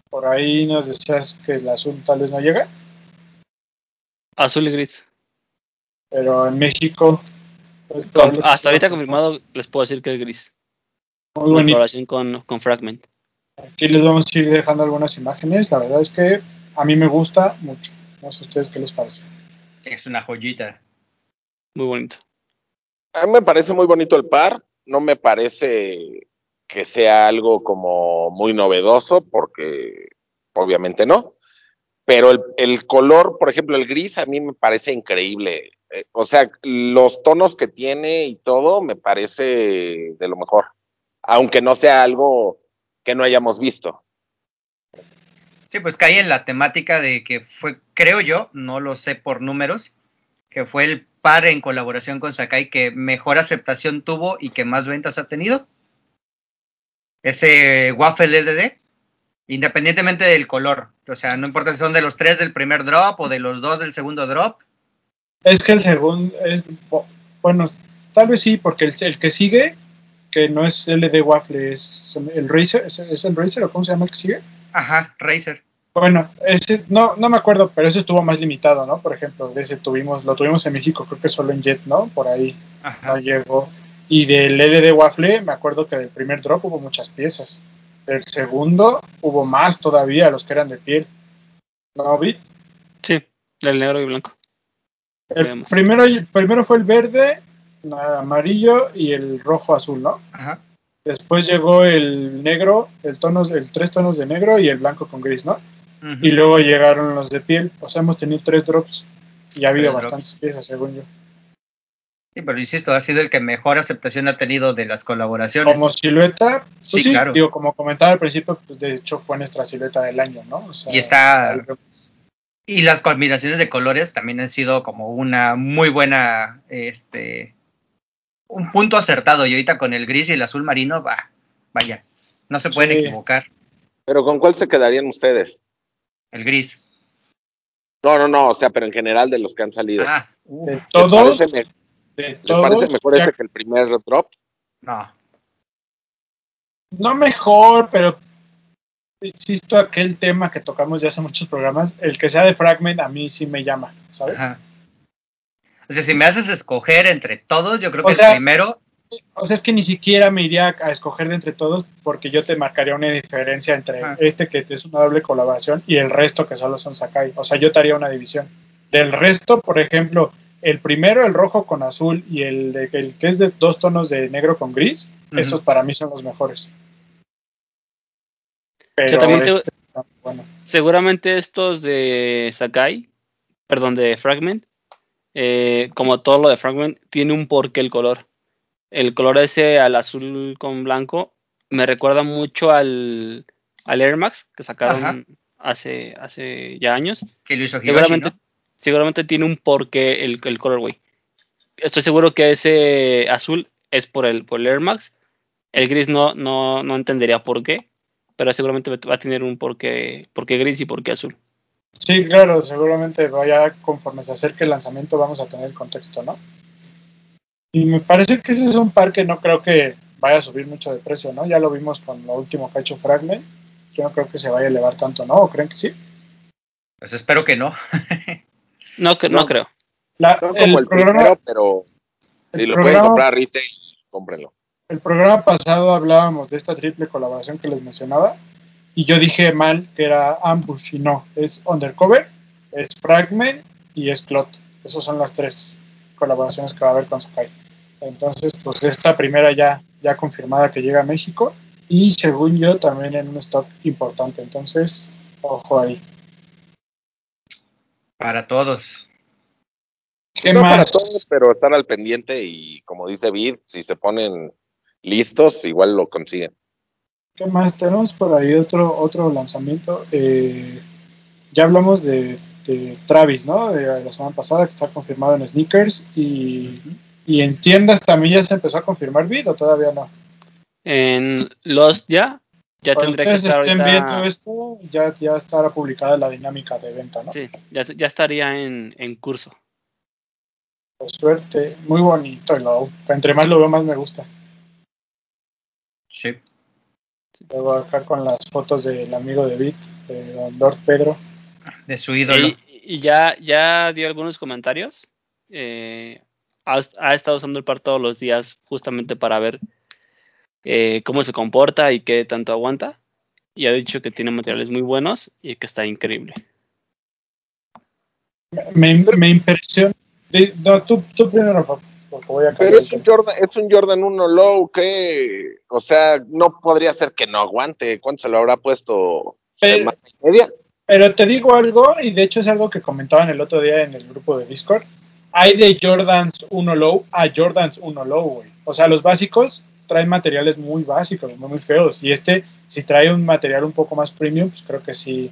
por ahí nos decías que el azul tal vez no llega, Azul y gris. pero en México... pues, hasta ahorita confirmado les puedo decir que es gris. Muy Una bonito. colaboración con, con Fragment. Aquí les vamos a ir dejando algunas imágenes, la verdad es que a mí me gusta mucho. No sé ustedes qué les parece. Es una joyita. Muy bonito. A mí me parece muy bonito el par. No me parece que sea algo como muy novedoso, porque obviamente no. Pero el, el color, por ejemplo, el gris, a mí me parece increíble. Eh, o sea, los tonos que tiene y todo me parece de lo mejor. Aunque no sea algo que no hayamos visto. Sí, pues cae en la temática de que fue, creo yo, no lo sé por números, que fue el par en colaboración con Sakai que mejor aceptación tuvo y que más ventas ha tenido. Ese Waffle LDD, independientemente del color. O sea, no importa si son de los tres del primer drop o de los dos del segundo drop. Es que el segundo, es, bueno, tal vez sí, porque el, el, que sigue, que no es LD Waffle, es el Razer, ¿es, es el Razer o cómo se llama el que sigue? Ajá, Razer. Bueno, ese, no, no me acuerdo, pero ese estuvo más limitado, ¿no? Por ejemplo, ese tuvimos, lo tuvimos en México, creo que solo en Jet, ¿no? Por ahí Ajá. no llegó. Y del LD Waffle, me acuerdo que del primer drop hubo muchas piezas. Del segundo hubo más todavía, los que eran de piel. ¿No vi? Sí, del negro y blanco. El Veamos. primero, primero fue el verde, el amarillo y el rojo azul, ¿no? Ajá. Después llegó el negro, el tonos, el tres tonos de negro y el blanco con gris, ¿no? Y luego llegaron los de piel. O sea, hemos tenido tres drops y ha habido Tres bastantes drops. piezas, según yo. Sí, pero insisto, ha sido el que mejor aceptación ha tenido de las colaboraciones. Como silueta, pues Sí, sí, claro. digo, como comentaba al principio, pues de hecho fue nuestra silueta del año, ¿no? O sea, Y está-. Y las combinaciones de colores también han sido como una muy buena, este, un punto acertado. Y ahorita con el gris y el azul marino, va, vaya, no se pueden Sí. equivocar. Pero ¿con cuál se quedarían ustedes? El gris. No, no, no, o sea, pero en general de los que han salido. Ah, ¿Les todos, parece, me- de les todos, parece mejor ya- este que el primer drop? no. no mejor, pero insisto, aquel tema que tocamos ya hace muchos programas, el que sea de Fragment a mí sí me llama, ¿sabes? Ajá. O sea, si me haces escoger entre todos, yo creo O que sea- el primero, O sea, es que ni siquiera me iría a escoger de entre todos porque yo te marcaría una diferencia entre este que es una doble colaboración y el resto que solo son Sakai. O sea, yo te haría una división. Del resto, por ejemplo, el primero, el rojo con azul y el, de, el que es de dos tonos de negro con gris, esos para mí son los mejores. Pero también este bueno. Seguramente estos de Sakai, perdón, de Fragment, eh, como todo lo de Fragment, tiene un porqué el color. El color ese al azul con blanco me recuerda mucho al, al Air Max que sacaron Ajá. hace, hace ya años. que lo hizo Hiroshi, Seguramente, ¿no? seguramente tiene un porqué el, el colorway. Estoy seguro que ese azul es por el, por el Air Max. El gris no, no, no entendería por qué, pero seguramente va a tener un porqué, porqué gris y porqué azul. Sí, claro, seguramente vaya conforme se acerque el lanzamiento vamos a tener el contexto, ¿no? Y me parece que ese es un par que no creo que vaya a subir mucho de precio, ¿no? Ya lo vimos con lo último que ha hecho Fragment. Yo no creo que se vaya a elevar tanto, ¿no? ¿O creen que sí? Pues espero que no. No, que- no, No. creo. La- No como el, programa, primero, pero si lo pueden comprar a retail, cómprenlo. el programa pasado hablábamos de esta triple colaboración que les mencionaba y yo dije mal que era Ambush y no, es Undercover, es Fragment y es Clot. Esas son las tres colaboraciones que va a haber con Sakai. Entonces, pues esta primera ya, ya confirmada que llega a México y según yo también en un stock importante. Entonces, ojo ahí. Para todos. ¿Qué no más? para todos, pero están al pendiente y como dice Vid, si se ponen listos, igual lo consiguen. ¿Qué más? Tenemos por ahí otro, otro lanzamiento. Eh, ya hablamos de, de Travis, ¿no? De la semana pasada, que está confirmado en sneakers. Y, y en tiendas también ya se empezó a confirmar Vid o todavía no. En Lost ya, ya Cuando tendría que estar estén ahorita. viendo esto, ya, ya estará publicada la dinámica de venta, ¿no? Sí, ya, ya estaría en, en curso. Por suerte, muy bonito el. Entre más lo veo, más me gusta. Sí. Luego acá con las fotos del amigo de Vic, de don Lord Pedro. De su ídolo. Y, y ya, ya dio algunos comentarios. Eh, ha, ha estado usando el par todos los días justamente para ver eh, cómo se comporta y qué tanto aguanta. Y ha dicho que tiene materiales muy buenos y que está increíble. Me, me impresiona. No, tú, tú primero, Pap, porque voy a Pero cambiar es un. Jordan, es un Jordan 1 low que, o sea, no podría ser que no aguante. ¿Cuánto se lo habrá puesto? Pero- ¿Semana y media? Pero te digo algo, y de hecho es algo que comentaban el otro día en el grupo de Discord. Hay de Jordans 1 Low a Jordans 1 Low, güey. O sea, los básicos traen materiales muy básicos, muy, muy feos. Y este, si trae un material un poco más premium, pues creo que sí,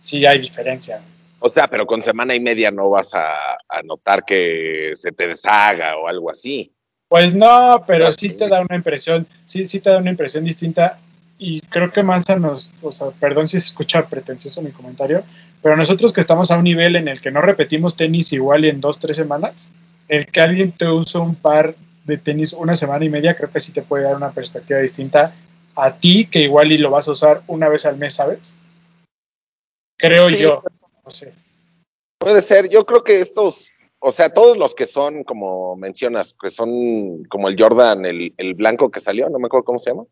sí hay diferencia. O sea, pero con semana y media no vas a, a notar que se te deshaga o algo así. Pues no, pero sí sí. te da una impresión, sí, sí te da una impresión distinta. Y creo que más a nos, o sea, perdón si se escucha pretencioso mi comentario, pero nosotros que estamos a un nivel en el que no repetimos tenis igual y en dos, tres semanas, el que alguien te use un par de tenis una semana y media, creo que sí te puede dar una perspectiva distinta a ti, que igual y lo vas a usar una vez al mes, ¿sabes? Creo Sí, yo, no sé. Puede ser, yo creo que estos, o sea, todos los que son, como mencionas, que son como el Jordan, el, el blanco que salió, no me acuerdo cómo se llama,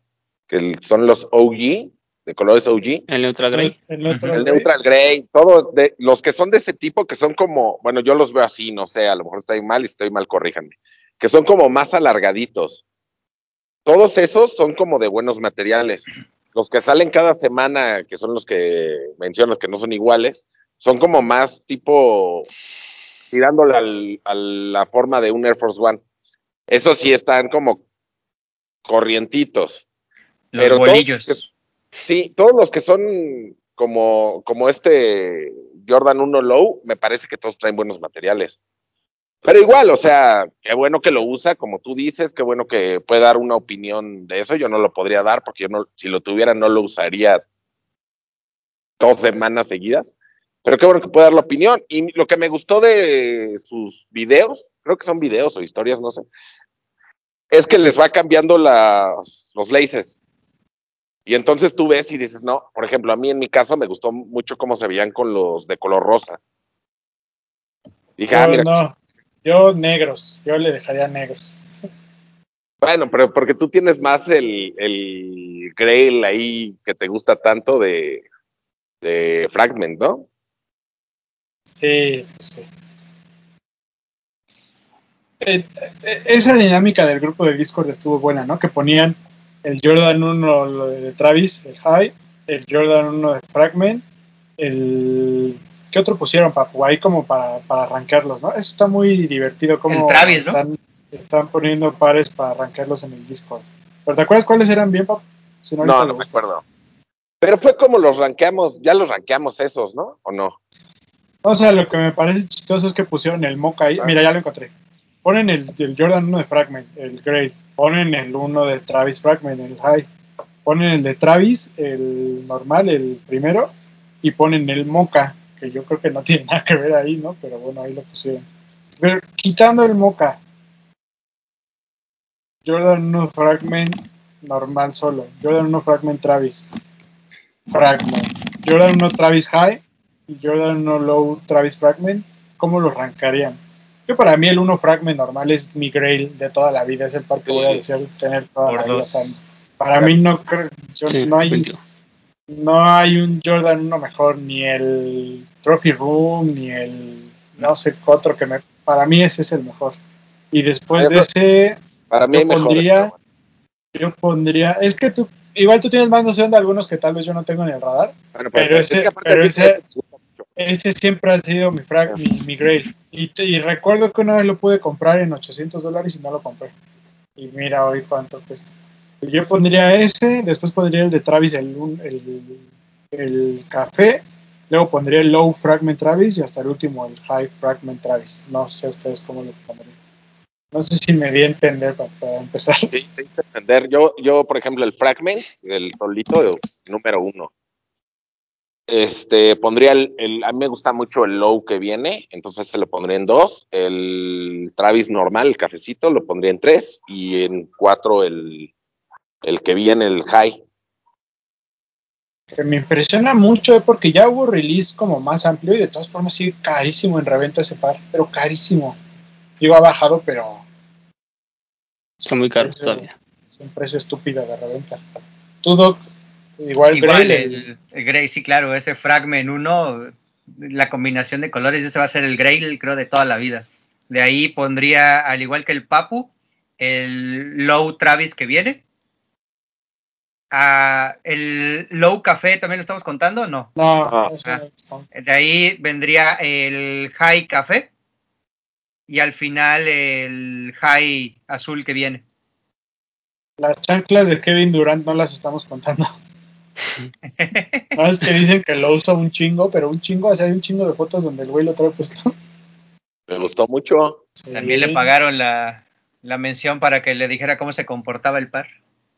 que el- son los OG, de colores OG, El Neutral Grey. El, el güey, Neutral Grey, todos de, los que son de ese tipo, que son como, bueno, yo los veo así, no sé, a lo mejor estoy mal y estoy mal, corríjanme, que son como más alargaditos. Todos esos son como de buenos materiales. Los que salen cada semana, que son los que mencionas que no son iguales, son como más tipo tirándole al- a la forma de un Air Force One. Esos sí están como corrientitos. Los pero todos bolillos. que- Sí, todos los que son como, como este Jordan 1 Low, me parece que todos traen buenos materiales. Pero igual, o sea, qué bueno que lo usa, como tú dices, qué bueno que puede dar una opinión de eso. Yo no lo podría dar porque yo no, si lo tuviera no lo usaría dos semanas seguidas. Pero qué bueno que puede dar la opinión. Y lo que me gustó de sus videos, creo que son videos o historias, no sé, es que les va cambiando las, los laces. Y entonces tú ves y dices, no, por ejemplo, a mí en mi caso me gustó mucho cómo se veían con los de color rosa. Dije, ah, yo mira, no, yo negros, yo le dejaría negros. bueno, pero porque tú tienes más el, el Grail ahí que te gusta tanto de, de Fragment, ¿no? Sí, pues sí. Eh, eh, esa dinámica del grupo de Discord estuvo buena, ¿no? Que ponían el Jordan 1 lo de Travis, el High, el Jordan 1 de Fragment, el... ¿Qué otro pusieron, Papu? Ahí como para, para arrancarlos, ¿no? Eso está muy divertido. Como El Travis, ¿no? están, están poniendo pares para arrancarlos en el Discord. ¿Pero te acuerdas cuáles eran bien, Papu? Si No, no, me acuerdo. Pero fue como los rankeamos, ya los rankeamos esos, ¿no? ¿O no? O sea, lo que me parece chistoso es que pusieron el Mocha ahí. Ah. Mira, ya lo encontré. Ponen el, el Jordan 1 de Fragment, el Grey. Ponen el 1 de Travis Fragment, el High. Ponen el de Travis, el normal, el primero. Y ponen el Mocha, que yo creo que no tiene nada que ver ahí, ¿no? Pero bueno, ahí lo pusieron. Pero quitando el Mocha. Jordan 1 Fragment normal solo. Jordan 1 Fragment Travis. Fragment. Jordan 1 Travis High y Jordan 1 Low Travis Fragment, ¿cómo los rankarían? Que para mí el 1 Fragment normal es mi grail de toda la vida, es el par que voy a desear tener toda Por la vida. O dos. sea, para mí no creo, yo- Sí, no, hay, no hay un Jordan 1 mejor, ni el Trophy Room, ni el no sé qué otro que me... Para mí ese es el mejor. Y después de ese, Para mí Yo pondría-. Yo pondría, es que tú, igual tú tienes más noción de algunos que tal vez yo no tengo en el radar. Bueno, pero es ese- que aparte pero ese- ese siempre ha sido mi frag, mi, mi grail. Y, recuerdo que una vez lo pude comprar en 800 dólares y no lo compré. Y mira hoy cuánto cuesta. Yo pondría ese, después pondría el de Travis, el, el, el café. Luego pondría el low fragment Travis y hasta el último el high fragment Travis. No sé ustedes cómo lo pondrían. No sé si me di a entender para, para empezar. Sí, entender. Yo, yo, por ejemplo, el fragment, el solito, número uno. Este, pondría el, el- a mí me gusta mucho el low que viene, entonces se lo pondría en dos. El Travis normal, el cafecito, lo pondría en tres. Y en cuatro el, el que viene, el high. Que me impresiona mucho eh, porque ya hubo release como más amplio y de todas formas sigue carísimo en reventa ese par, pero carísimo. Digo, ha bajado, pero Está muy caro Precio- todavía. es un precio estúpido de reventa. Tú, Doc, igual, Igual el, el Grey, sí, claro, ese Fragment 1, la combinación de colores, ese va a ser el Grey, creo, de toda la vida. De ahí pondría, al igual que el Papu, el Low Travis que viene. Ah, el Low Café también lo estamos contando, no. No, Ah. Ah. no. De ahí vendría el High Café y al final el High Azul que viene. Las chanclas de Kevin Durant no las estamos contando. No es que dicen que lo usa un chingo, pero un chingo, o sea, hay un chingo de fotos donde el güey lo trae puesto. Me gustó mucho. También le pagaron la, la mención para que le dijera cómo se comportaba el par.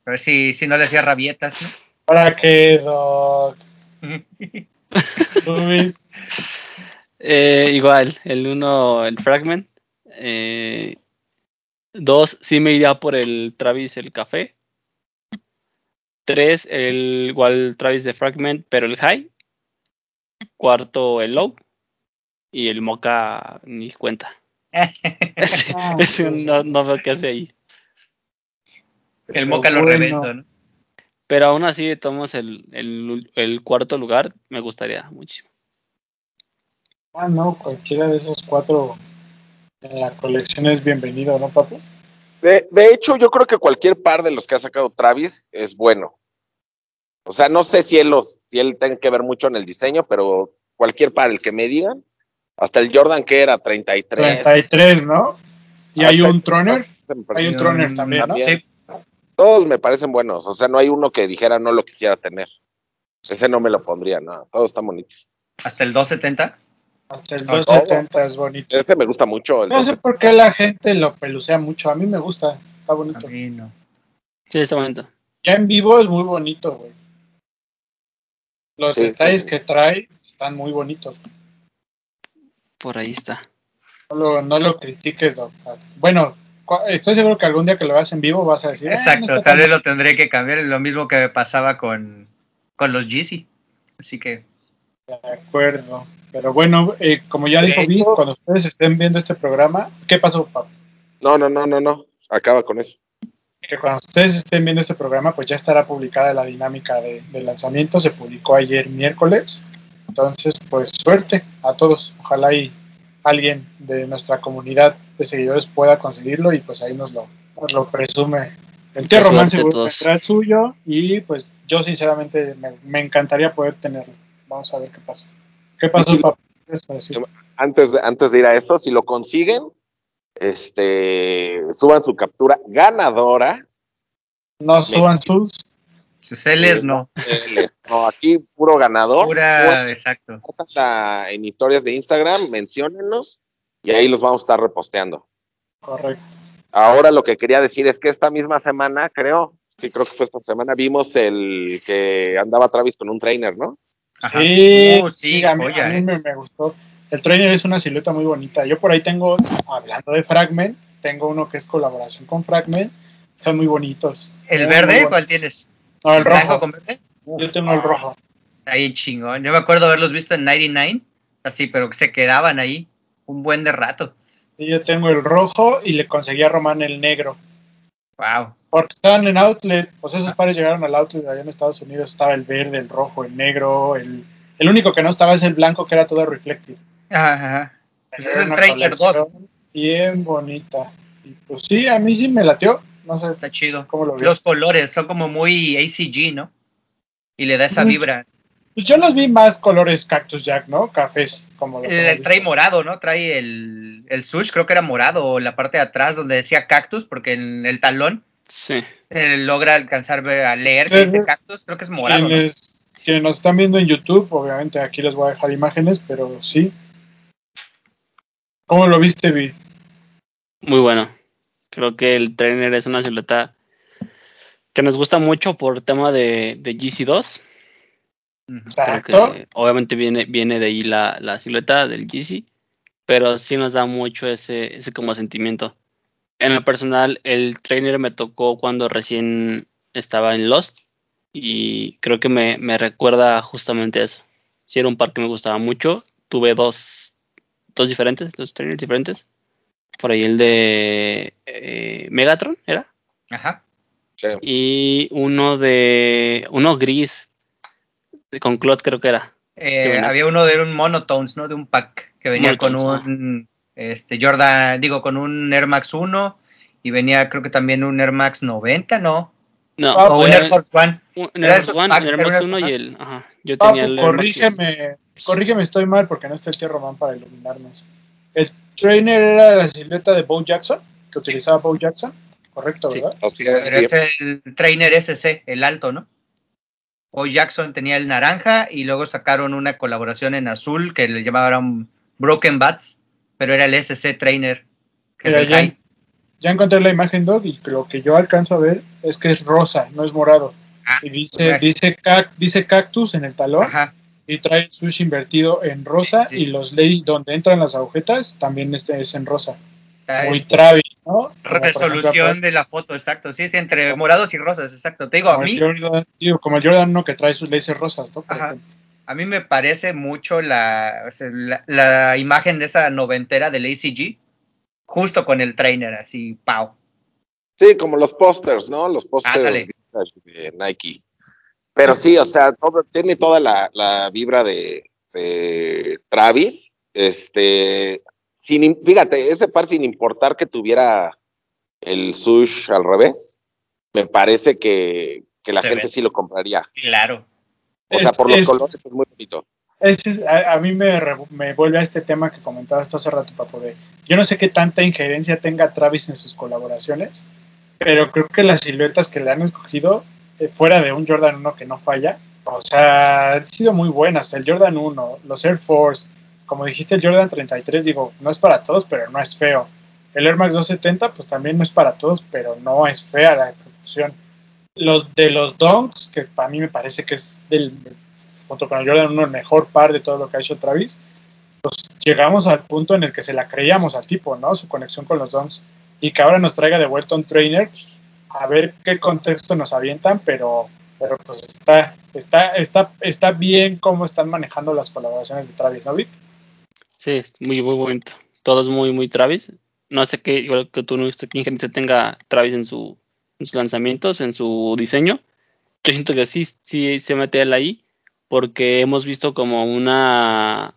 A ver si, si no le hacía rabietas, ¿no? ¿Para qué, Doc? Eh, igual, el uno, el Fragment. Eh, dos, sí me iría por el Travis, el café. Tres, el igual Travis de Fragment, pero el High. Cuarto, el Low. Y el Mocha ni cuenta. Ese- ese pues, no, no veo qué hace ahí. el moca lo bueno. revento, ¿no? Pero aún así, tomamos el, el, el cuarto lugar, me gustaría muchísimo. Ah, no, cualquiera de esos cuatro en la colección es bienvenido, ¿no, papu? De, de hecho, yo creo que cualquier par de los que ha sacado Travis es bueno. O sea, no sé si él los, si él tenga que ver mucho en el diseño, pero cualquier par, el que me digan, hasta el Jordan que era 33. 33, ¿no? Y Ah, hay un 33, Troner. Hay un Troner también, ¿no? También. Sí. Todos me parecen buenos. O sea, no hay uno que dijera no lo quisiera tener. Ese no me lo pondría, no. Todos están bonitos. Hasta el 270. Hasta el No, 270 es bonito. Ese me gusta mucho. El No sé 12. por qué la gente lo pelucea mucho. A mí me gusta. Está A bonito. mí no. Sí, está bonito. Ya en vivo es muy bonito, güey. Los Sí, detalles sí. que trae están muy bonitos. Por ahí está. No lo, no lo critiques, Doc. Bueno, estoy seguro que algún día que lo veas en vivo vas a decir. "Ah, no Exacto, tal vez lo tendré que cambiar. Lo mismo que pasaba con, con los Yeezy. Así que De acuerdo. Pero bueno, eh, como ya dijo Vic, hecho- cuando ustedes estén viendo este programa, ¿qué pasó, Pablo? No, no, no, no, no. Acaba con eso. Que cuando ustedes estén viendo este programa, pues ya estará publicada la dinámica de, de lanzamiento. Se publicó ayer miércoles. Entonces, pues suerte a todos. Ojalá y alguien de nuestra comunidad de seguidores pueda conseguirlo y pues ahí nos lo, nos lo presume. El tío Román seguro tendrá el suyo y pues yo sinceramente me, me encantaría poder tenerlo. Vamos a ver qué pasa. ¿Qué pasó, Sí. papá? Antes de, antes de ir a eso, si lo consiguen, este, suban su captura ganadora. No suban sus. sus L's no. No, aquí puro ganador. Pura, exacto. En historias de Instagram, menciónenlos y ahí los vamos a estar reposteando. Correcto. Ahora lo que quería decir es que esta misma semana, creo, sí creo que fue esta semana, vimos el que andaba Travis con un trainer, ¿no? Ajá. Sí, sí, sí, a mí, joya, a mí ¿eh? me, me gustó. El trainer es una silueta muy bonita. Yo por ahí tengo, hablando de Fragment, tengo uno que es colaboración con Fragment. Son muy bonitos. ¿El Muy, verde? muy ¿Cuál tienes? No, el rojo. con verde? Yo tengo el rojo. Ahí chingón. Yo me acuerdo haberlos visto en 99. Así, pero que se quedaban ahí un buen de rato. Yo tengo el rojo y le conseguí a Román el negro. Wow. Porque estaban en outlet. Pues esos pares llegaron al outlet allá en Estados Unidos. Estaba el verde, el rojo, el negro. El, el único que no estaba es el blanco, que era todo reflective. Ajá, ajá. Pues es el una Trainer 2. colección Bien bonita. Y pues sí, a mí sí me latió. No sé Está chido. cómo lo vi. Los colores son como muy ACG, ¿no? Y le da esa vibra. Pues yo los vi más colores Cactus Jack, ¿no? Cafés, como lo El, el trae morado, ¿no? Trae el, el sush, creo que era morado, o la parte de atrás donde decía cactus, porque en el talón Sí. se logra alcanzar a leer que dice cactus, creo que es morado, ¿no? Quienes, quienes nos están viendo en YouTube, obviamente aquí les voy a dejar imágenes, pero sí. ¿Cómo lo viste, Vi? Muy bueno. Creo que el trainer es una silueta que nos gusta mucho por tema de, de GC2. Que obviamente viene, viene de ahí la, la silueta del GC, pero sí nos da mucho ese, ese como sentimiento. En lo personal, el trainer me tocó cuando recién estaba en Lost y creo que me, me recuerda justamente eso. Sí, era un par que me gustaba mucho. Tuve dos, dos diferentes, dos trainers diferentes. Por ahí el de eh, Megatron, ¿era? Ajá. Sí. Y uno de. Uno gris. Con Clot, creo que era. Eh, había uno de un monotones, ¿no? De un pack que venía con un este Jordan, digo, con un Air Max 1 y venía creo que también un Air Max 90, ¿no? No, o un era Air Force One. un era Air Force One, packs el Air Max eran- 1 y el. Ajá. Yo Papu, tenía el Air Max. corrígeme, corrígeme, estoy mal porque no está el tío Román para iluminarnos. El trainer era la silueta de Bo Jackson, que utilizaba Bo Jackson, correcto, Sí. ¿verdad? Pero sí. es el trainer SC, el alto, ¿no? O Jackson tenía el naranja y luego sacaron una colaboración en azul que le llamaban Broken Bats, pero era el SC trainer, que Mira, es el ya, high. ya encontré la imagen, Dog, y lo que yo alcanzo a ver es que es rosa, no es morado. Ah, Y dice, dice, cac- dice cactus en el talón Ajá. y trae el invertido en rosa Sí, sí. y los ley donde entran las agujetas también este es en rosa. Muy Travis, ¿no? Resolución ejemplo, de la foto, exacto. Sí, sí, entre morados y rosas, exacto. Te digo, a mí, el Jordan, digo, como el Jordan 1 que trae sus laces rosas, ¿no? Ajá. a mí me parece mucho la, o sea, la, la imagen de esa noventera del ACG, justo con el trainer, así, pau. Sí, como los pósters, ¿no? Los pósters de Nike. Pero sí, o sea, todo- tiene toda la, la vibra de, de Travis. Este, sin, fíjate, ese par sin importar que tuviera el sush al revés, me parece que, que la Se gente ve. sí lo compraría. Claro. O sea, Es- por los es- colores es muy bonito. Ese es- a, a mí me, re- me vuelve a este tema que comentabas hace rato, Papo, de yo no sé qué tanta injerencia tenga Travis en sus colaboraciones, pero creo que las siluetas que le han escogido, eh, fuera de un Jordan 1 que no falla, o sea, han sido muy buenas. El Jordan 1, los Air Force, como dijiste, el Jordan 33, digo, no es para todos, pero no es feo. El Air Max 270, pues también no es para todos, pero no es fea la ejecución. Los de los Donks, que para mí me parece que es del, junto con el Jordan 1 el mejor par de todo lo que ha hecho Travis, pues llegamos al punto en el que se la creíamos al tipo, ¿no? Su conexión con los Donks. Y que ahora nos traiga de vuelta un trainer, pues, a ver qué contexto nos avientan, pero, pero pues está, está, está, está bien cómo están manejando las colaboraciones de Travis, ¿no, Vic? Sí, es muy, muy bonito. Todo es muy, muy Travis. No sé qué, igual que tú, no sé qué injerencia tenga Travis en, su, en sus lanzamientos, en su diseño. Yo siento que sí, sí se mete él ahí, porque hemos visto como una,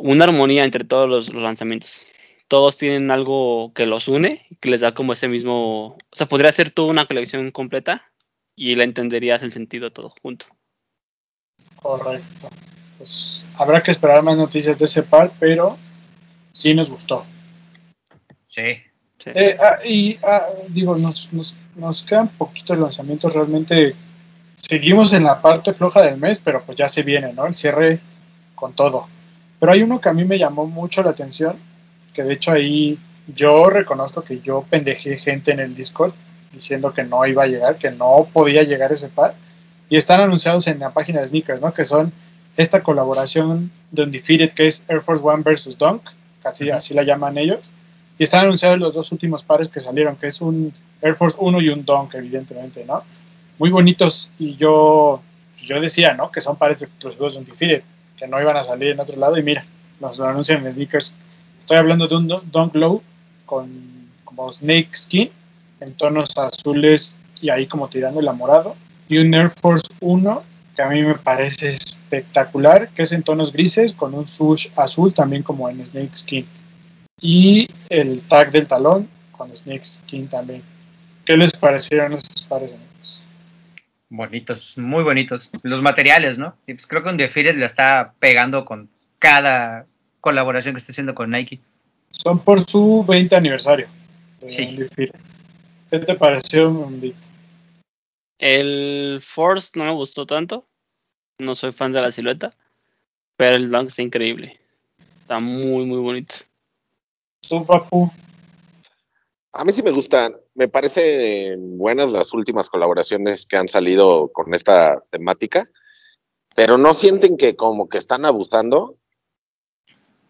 una armonía entre todos los, lanzamientos. Todos tienen algo que los une, que les da como ese mismo. O sea, podría ser toda una colección completa y la entenderías el sentido todo junto. Correcto. Pues habrá que esperar más noticias de ese par, pero sí nos gustó. Sí. Sí. Eh, ah, y ah, digo, nos, nos, nos quedan poquitos lanzamientos realmente. Seguimos en la parte floja del mes, pero pues ya se viene, ¿no? El cierre con todo. Pero hay uno que a mí me llamó mucho la atención, que de hecho ahí yo reconozco que yo pendejé gente en el Discord diciendo que no iba a llegar, que no podía llegar ese par. Y están anunciados en la página de Sneakers, ¿no? Que son esta colaboración de Undefeated, que es Air Force One versus Dunk, casi así la llaman ellos. Y están anunciados los dos últimos pares que salieron, que es un Air Force 1 y un Dunk, evidentemente, ¿no? Muy bonitos. Y yo, yo decía, ¿no? Que son pares exclusivos de Undefeated, que no iban a salir en otro lado. Y mira, nos lo anuncian en Sneakers. Estoy hablando de un Dun- Dunk Low con como Snake Skin, en tonos azules y ahí como tirando el morado. Y un Air Force 1, que a mí me parece espectacular, que es en tonos grises, con un sush azul también como en Snake Skin. y el tag del talón con Snake Skin también. ¿Qué les parecieron esos pares, amigos? Bonitos, muy bonitos. Los materiales, ¿no? Y pues creo que Undefeated la está pegando con cada colaboración que está haciendo con Nike. Son por su 20 aniversario. de Sí. ¿Qué te pareció, Vic? El Force no me gustó tanto. No soy fan de la silueta. Pero el Dunk está increíble. Está muy, muy bonito. ¿Tú, Papu? A mí sí me gustan. Me parecen buenas las últimas colaboraciones que han salido con esta temática. Pero no sienten que como que están abusando.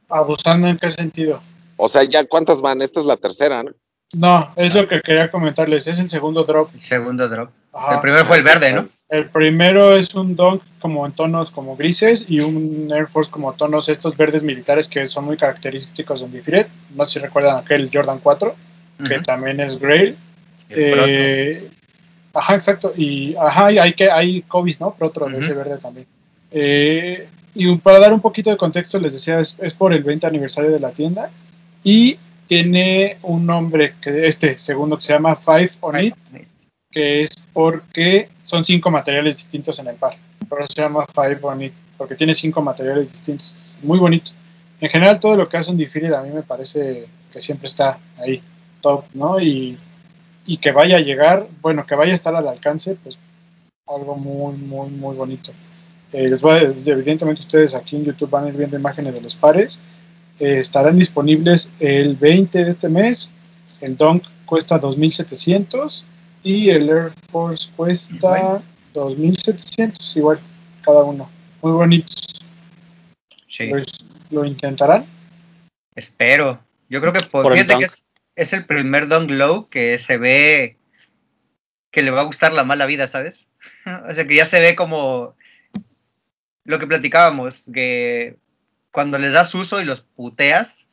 ¿Abusando en qué sentido? O sea, ya cuántas van, esta es la tercera, ¿no? No, es lo que quería comentarles. Es el segundo drop. El segundo drop. Ajá. El primero fue el verde, ¿no? El primero es un dunk como en tonos como grises y un Air Force como tonos estos verdes militares que son muy característicos de Undefeated. No sé si recuerdan aquel Jordan 4, que también es Grail. Eh, ajá, exacto. Y ajá, y hay que hay Kobe's, ¿no? Protro de Ujú. ese verde también. Eh, y para dar un poquito de contexto, les decía, es, es por el 20 aniversario de la tienda. Y tiene un nombre, que este segundo, que se llama Five on It, que es porque son cinco materiales distintos en el par. Por eso se llama Five on It, porque tiene cinco materiales distintos. Muy bonito. En general, todo lo que hace Undefeated a mí me parece que siempre está ahí, top, ¿no? Y, y que vaya a llegar, bueno, que vaya a estar al alcance, pues algo muy, muy, muy bonito. Eh, les voy a- evidentemente ustedes aquí en YouTube van a ir viendo imágenes de los pares. Eh, estarán disponibles el 20 de este mes. El Dunk cuesta 2.700 y el Air Force cuesta 2.700, igual cada uno. Muy bonitos. Sí. Pues, ¿Lo intentarán? Espero. Yo creo que por, Por el fíjate que es, es el primer Dunk Low que se ve que le va a gustar la mala vida, ¿sabes? o sea, que ya se ve como lo que platicábamos, que cuando le das uso y los puteas,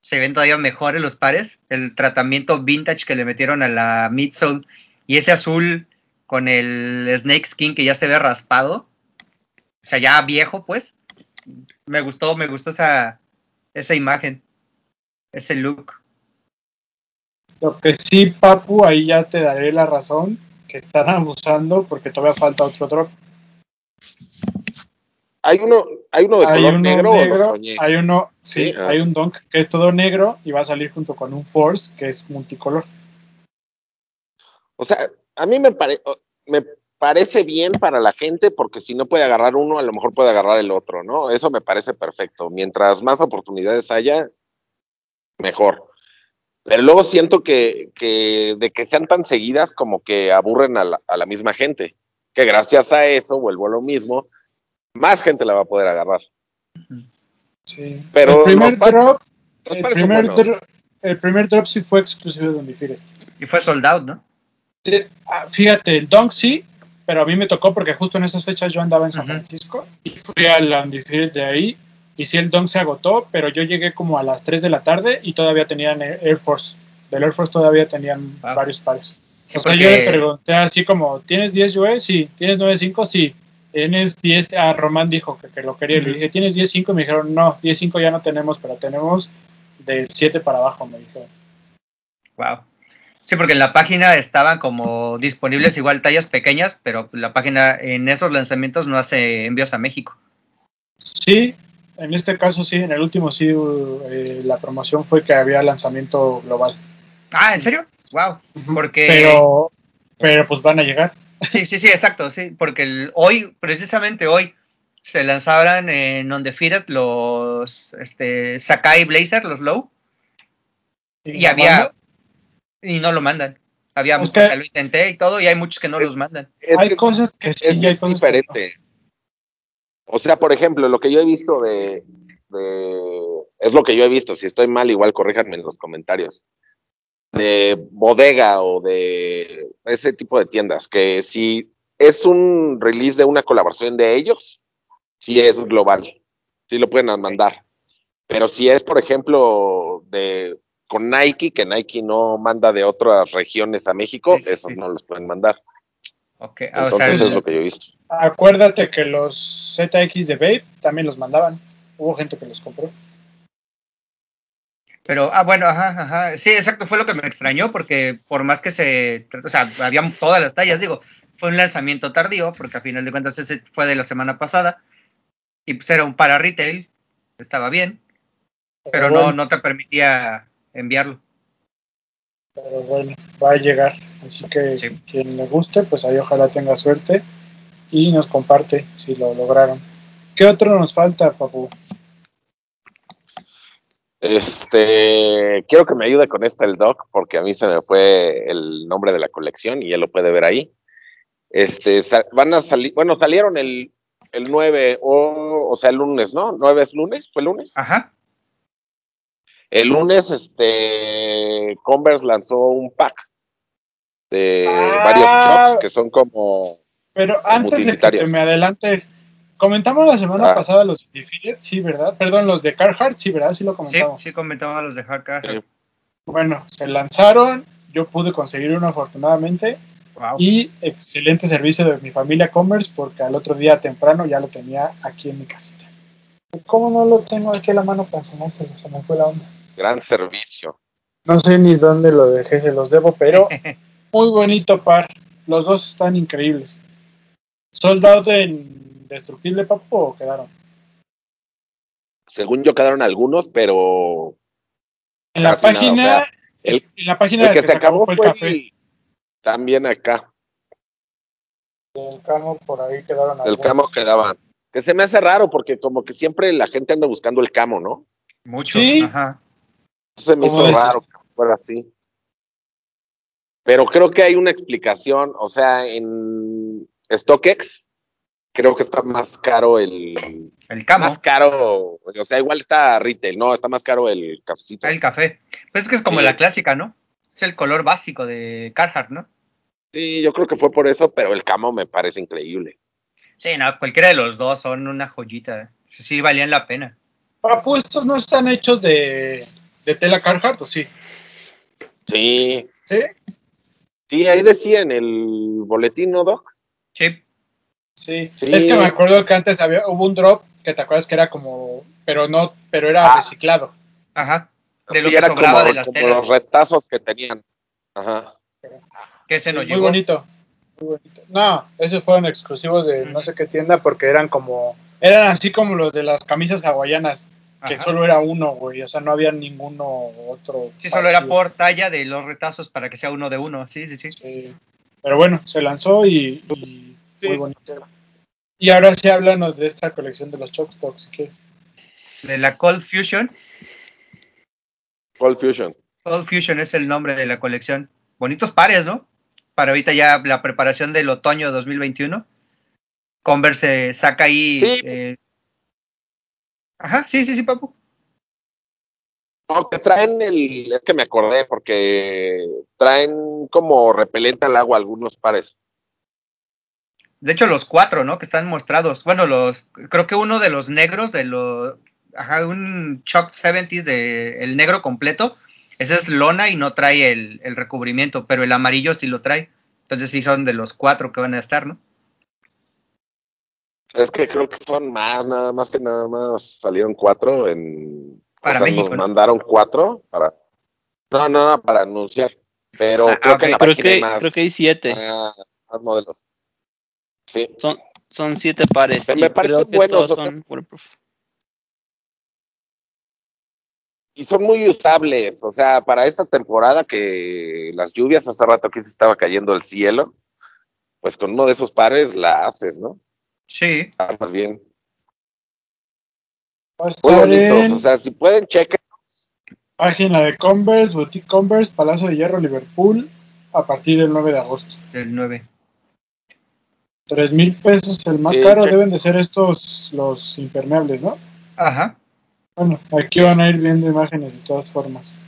se ven todavía mejores los pares. El tratamiento vintage que le metieron a la midsole y ese azul con el snake skin que ya se ve raspado, o sea, ya viejo, pues. Me gustó, me gustó esa, esa imagen, ese look. Lo que sí, Papu, ahí ya te daré la razón, que están abusando porque todavía falta otro drop. Hay uno, hay uno de Hay color uno negro, hay uno, sí, Sí, ah. hay un Dunk que es todo negro y va a salir junto con un Force que es multicolor. O sea, a mí me, pare- o- me parece bien para la gente porque si no puede agarrar uno, a lo mejor puede agarrar el otro, ¿no? Eso me parece perfecto. Mientras más oportunidades haya, mejor. Pero luego siento que, que de que sean tan seguidas como que aburren a la, a la misma gente. Que gracias a eso, vuelvo a lo mismo, más gente la va a poder agarrar. Sí. Pero el primer drop, Los el primer, buenos. dro- el primer drop sí fue exclusivo de Undefeated. Y fue sold out, ¿no? Ah, Fíjate, el Dunk sí, pero a mí me tocó porque justo en esas fechas yo andaba en San. Francisco y fui al Undefeated de ahí. Y sí, el Dunk se agotó, pero yo llegué como a las 3 de la tarde y todavía tenían Air Force. Del Air Force todavía tenían Wow. varios pares. Sí, o sea, porque- yo le pregunté así como, ¿tienes 10 US? Sí. ¿Tienes 9.5? Sí. ¿Tienes 10? Ah, Román dijo que, que lo quería. Le Ujú. dije, ¿tienes 10.5? Me dijeron, no, 10.5 ya no tenemos, pero tenemos del 7 para abajo, me dijeron. Wow. Sí, porque en la página estaban como disponibles igual tallas pequeñas, pero la página en esos lanzamientos no hace envíos a México. Sí, en este caso sí, en el último sí, eh, la promoción fue que había lanzamiento global. Ah, ¿en serio? Wow. Porque Pero, pero pues van a llegar. sí, sí, sí, exacto, sí, porque el- hoy, precisamente hoy, se lanzaban en Undefeated los este, Sakai Blazer, los Low, y había y no lo mandan. Había, Es o que- sea, lo intenté y todo, y hay muchos que no los mandan. Es hay cosas que sí, es hay es cosas que no. diferente. O sea, por ejemplo, lo que yo he visto de, de- Es lo que yo he visto. Si estoy mal, igual corríjanme en los comentarios. De bodega o de ese tipo de tiendas. Que si es un release de una colaboración de ellos, sí es global. Sí lo pueden mandar. Pero si es, por ejemplo, de con Nike, que Nike no manda de otras regiones a México, Sí, sí, esos sí. no los pueden mandar. Ok, ah, o Entonces sea, eso es el- lo que yo he visto. Acuérdate que los ZX de Babe también los mandaban. Hubo gente que los compró. Pero, ah, bueno, ajá, ajá. Sí, exacto, fue lo que me extrañó, porque por más que se. O sea, había todas las tallas, digo, fue un lanzamiento tardío, porque a final de cuentas ese fue de la semana pasada. Y pues era un para retail, estaba bien, pero no, bueno, no te permitía enviarlo. Pero bueno, va a llegar. Así que Sí. quien le guste, pues ahí ojalá tenga suerte y nos comparte si lo lograron. ¿Qué otro nos falta, papu? Este, quiero que me ayude con esta el doc, porque a mí se me fue el nombre de la colección y él lo puede ver ahí. Este, van a salir, bueno, salieron el, el 9, o, o sea, el lunes, ¿no? ¿9 es lunes? ¿Fue lunes? Ajá. El lunes, este, Converse lanzó un pack de Ah. varios chops que son como, Pero antes de que te me adelantes, comentamos la semana Ah. pasada los Defeated, sí, ¿verdad? Perdón, los de Carhartt, sí, ¿verdad? Sí lo Sí, comentamos. sí comentaba los de. Sí. Bueno, se lanzaron, yo pude conseguir uno afortunadamente Wow. y excelente servicio de mi familia Commerce porque al otro día temprano ya lo tenía aquí en mi casita. ¿Cómo no lo tengo aquí a la mano para enseñárselo? Se me fue la onda. Gran servicio. No sé ni dónde lo dejé, se los debo, pero muy bonito par. Los dos están increíbles. ¿Soldado en Destructible Papo o quedaron? Según yo quedaron algunos, pero En la nada, página, o sea, el- en la página el que se acabó fue fue el café. el- también acá. Del camo por ahí quedaron Del algunos. camo quedaban. Que se me hace raro porque como que siempre la gente anda buscando el camo, ¿no? Mucho. Sí. Ajá. Se me ¿Cómo hizo dices? raro que fuera así. Pero creo que hay una explicación, o sea, en StockX creo que está más caro el El camo. más caro, o sea, igual está retail, no, está más caro el cafecito. El café. Pues es que es como Sí. la clásica, ¿no? Es el color básico de Carhartt, ¿no? Sí, yo creo que fue por eso, pero el camo me parece increíble. Sí, no, cualquiera de los dos son una joyita. ¿eh? Sí, valían la pena. Papu, estos no están hechos de, de tela Carhartt, ¿o sí? Sí, ¿Sí? sí, ahí decía en el boletín, ¿no, Doc? Sí. Sí. Sí. Es que me acuerdo que antes había, hubo un drop que te acuerdas que era como, pero no, pero era Ah. reciclado. Ajá. De lo Sí, que era sobraba como, de las como telas. los retazos que tenían. Ajá. Que ese no muy llegó. bonito. Muy bonito. No, esos fueron exclusivos de no sé qué tienda porque eran como, eran así como los de las camisas hawaianas, que Ajá. solo era uno, güey. O sea, no había ninguno otro. Sí, solo era por talla de los retazos para que sea uno de uno. Sí, sí, sí. Sí. Pero bueno, se lanzó y, y Sí. muy bonito. Y ahora sí háblanos de esta colección de los Chopstocks, si quieres. De la Cold Fusion. Cold Fusion. Cold Fusion es el nombre de la colección. Bonitos pares, ¿no? Para ahorita ya la preparación del otoño 2021. Converse saca ahí. Sí. eh, Ajá, sí, sí, sí, papu. No, que traen el, es que me acordé porque traen como repelente al agua algunos pares. De hecho, los cuatro, ¿no? Que están mostrados. Bueno, los. Creo que uno de los negros, de los. Ajá, un Chuck 70s de el negro completo. Ese es lona y no trae el, el recubrimiento, pero el amarillo sí lo trae. Entonces sí son de los cuatro que van a estar, ¿no? Es que creo que son más, nada más que nada más salieron cuatro en. Para o sea, México, Nos ¿no? mandaron cuatro para. No, no, no, para anunciar. Pero Ah, creo que en la Creo página hay que, más, creo que hay siete. ah, más modelos. Sí. Son, son siete pares. Me- parecen creo que buenos, todos son waterproof. y son muy usables, o sea, para esta temporada que las lluvias, hace rato aquí se estaba cayendo el cielo, pues con uno de esos pares la haces, ¿no? Sí. Armas bien. Va a Muy estar bonitos, o sea, si pueden, chequen. página de Converse, Boutique Converse, Palacio de Hierro, Liverpool, a partir del 9 de agosto. El 9. Tres mil pesos el más Sí, caro, deben de ser estos los impermeables, ¿no? Ajá. Bueno, aquí van a ir viendo imágenes de todas formas.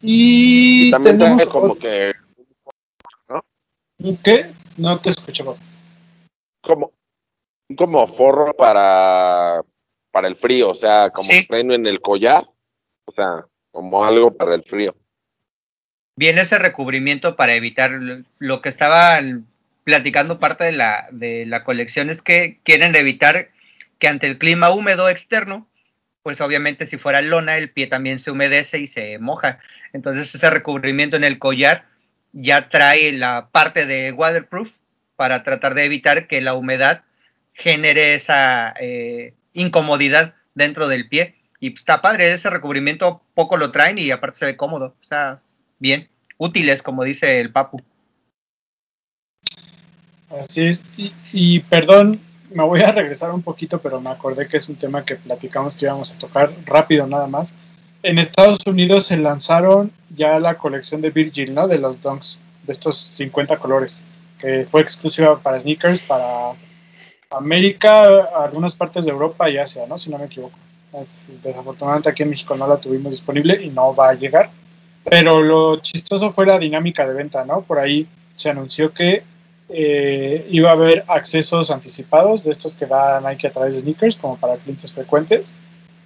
Y, Y también tenemos como que, ¿Qué? No te escucho, papá. como, como forro para, para el frío, o sea, como Sí. traen en el collar, o sea, como algo para el frío. Viene ese recubrimiento para evitar lo- que estaba platicando parte de la, de la colección es que quieren evitar que ante el clima húmedo externo pues obviamente si fuera lona, el pie también se humedece y se moja. Entonces ese recubrimiento en el collar ya trae la parte de waterproof para tratar de evitar que la humedad genere esa eh, incomodidad dentro del pie. Y pues, está padre, ese recubrimiento poco lo traen y aparte se ve cómodo. Está bien, útiles, como dice el Papu. Así es. Y, perdón, me voy a regresar un poquito, pero me acordé que es un tema que platicamos que íbamos a tocar rápido nada más. En Estados Unidos se lanzaron ya la colección de Virgil, ¿no? De los Dunks, de estos 50 colores, que fue exclusiva para sneakers, para América, algunas partes de Europa y Asia, ¿no? Si no me equivoco. Desafortunadamente aquí en México no la tuvimos disponible y no va a llegar. Pero lo chistoso fue la dinámica de venta, ¿no? Por ahí se anunció que eh, iba a haber accesos anticipados de estos que da Nike a través de sneakers, como para clientes frecuentes.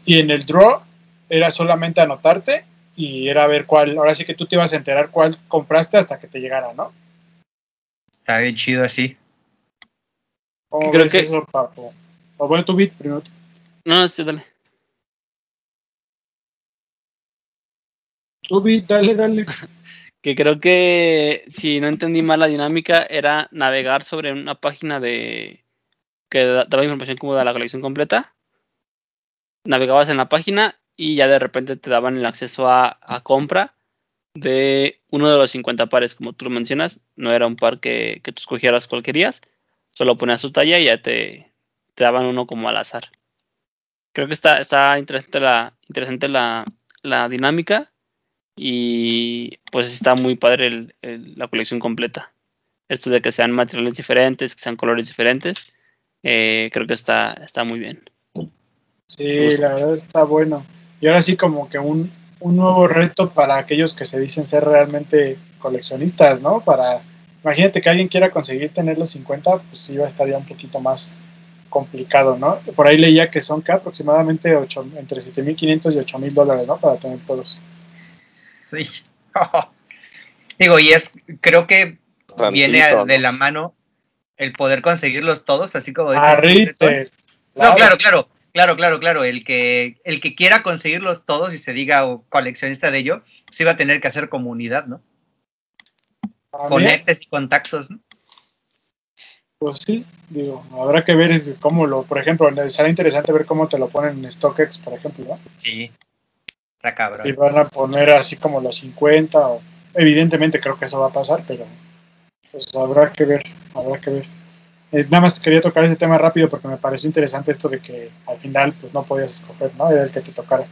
Y en el draw era solamente anotarte y era ver cuál. Ahora sí que tú te ibas a enterar cuál compraste hasta que te llegara, ¿no? Está bien chido así. ¿Cómo Creo ves que- eso, Papo? O bueno, tu bit primero. No, no, sí, dale. Tu bit, dale, dale. Que creo que, si no entendí mal la dinámica, era navegar sobre una página de que da- daba información como de la colección completa. Navegabas en la página y ya de repente te daban el acceso a, a compra de uno de los 50 pares, como tú lo mencionas. No era un par que, que tú escogieras cual querías, solo ponías su talla y ya te, te daban uno como al azar. Creo que está, está interesante la, interesante la, la dinámica y pues está muy padre el- la colección completa. Esto de que sean materiales diferentes, que sean colores diferentes, eh, creo que está, está muy bien. Sí, la verdad está bueno. Y ahora sí como que un, un nuevo reto para aquellos que se dicen ser realmente coleccionistas, ¿no? Para, imagínate que alguien quiera conseguir tener los 50, pues sí va a estar ya un poquito más complicado, ¿no? Por ahí leía que son que aproximadamente 8, entre 7.500 y 8.000 dólares, ¿no? Para tener todos. Sí. Digo, y es, creo que viene a- de la mano el poder conseguirlos todos, así como dices. Rite, No, claro, claro, claro, claro, claro. El que, el que quiera conseguirlos todos y se diga o coleccionista de ello, pues iba a tener que hacer comunidad, ¿no? Conectes y contactos, ¿no? Pues sí, digo, habrá que ver cómo lo, por ejemplo, será interesante ver cómo te lo ponen en StockX, por ejemplo, ¿no? Sí. Está cabrón. Si van a poner así como los 50, o, evidentemente creo que eso va a pasar, pero pues habrá que ver, habrá que ver. Eh, nada más quería tocar ese tema rápido porque me pareció interesante esto de que al final pues no podías escoger, ¿no? Era el que te tocara.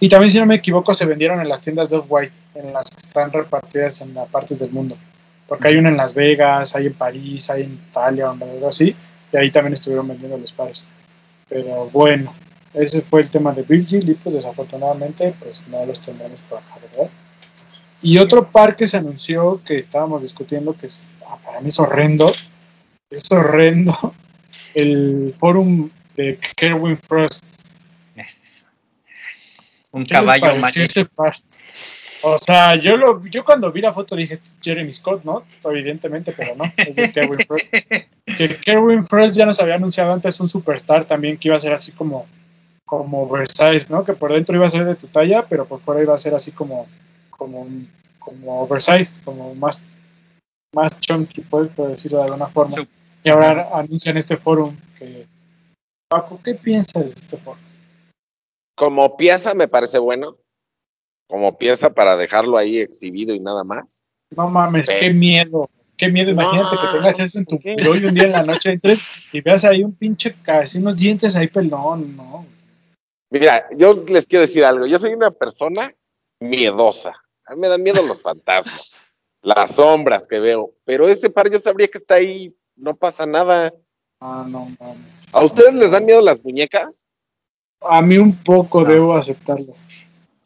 Y también si no me equivoco se vendieron en las tiendas de Off-White, en las que están repartidas en las partes del mundo. Porque hay una en Las Vegas, hay en París, hay en Italia, o algo así, y ahí también estuvieron vendiendo los pares. Pero bueno, ese fue el tema de Virgil y pues desafortunadamente pues no los tendremos por acá, ¿verdad? Y otro par que se anunció que estábamos discutiendo que es, ah, para mí es horrendo, es horrendo, el forum de Kerwin Frost. Es un ¿Qué les caballo par? O sea, yo lo, yo cuando vi la foto dije "Esto es Jeremy Scott, ¿no? Evidentemente, pero no, es de Kerwin Frost. Que Kerwin Frost ya nos había anunciado antes un superstar también que iba a ser así como, como oversized, ¿no? Que por dentro iba a ser de tu talla, pero por fuera iba a ser así como, como, como oversized, como más, más chunky, por por decirlo de alguna forma. Y ahora anuncian este forum que... Paco, ¿qué piensas de este forum? Como pieza me parece bueno. Como pieza para dejarlo ahí exhibido y nada más. No mames, Sí. qué miedo. Qué miedo, imagínate que tengas eso en tu buró y un día en la noche entres y veas ahí un pinche, casi unos dientes ahí pelón, ¿no? Mira, yo les quiero decir algo. Yo soy una persona miedosa. A mí me dan miedo los fantasmas, las sombras que veo. Pero ese par yo sabría que está ahí, no pasa nada. Ah, no mames. ¿A ustedes les dan miedo las muñecas? A mí un poco No. debo aceptarlo.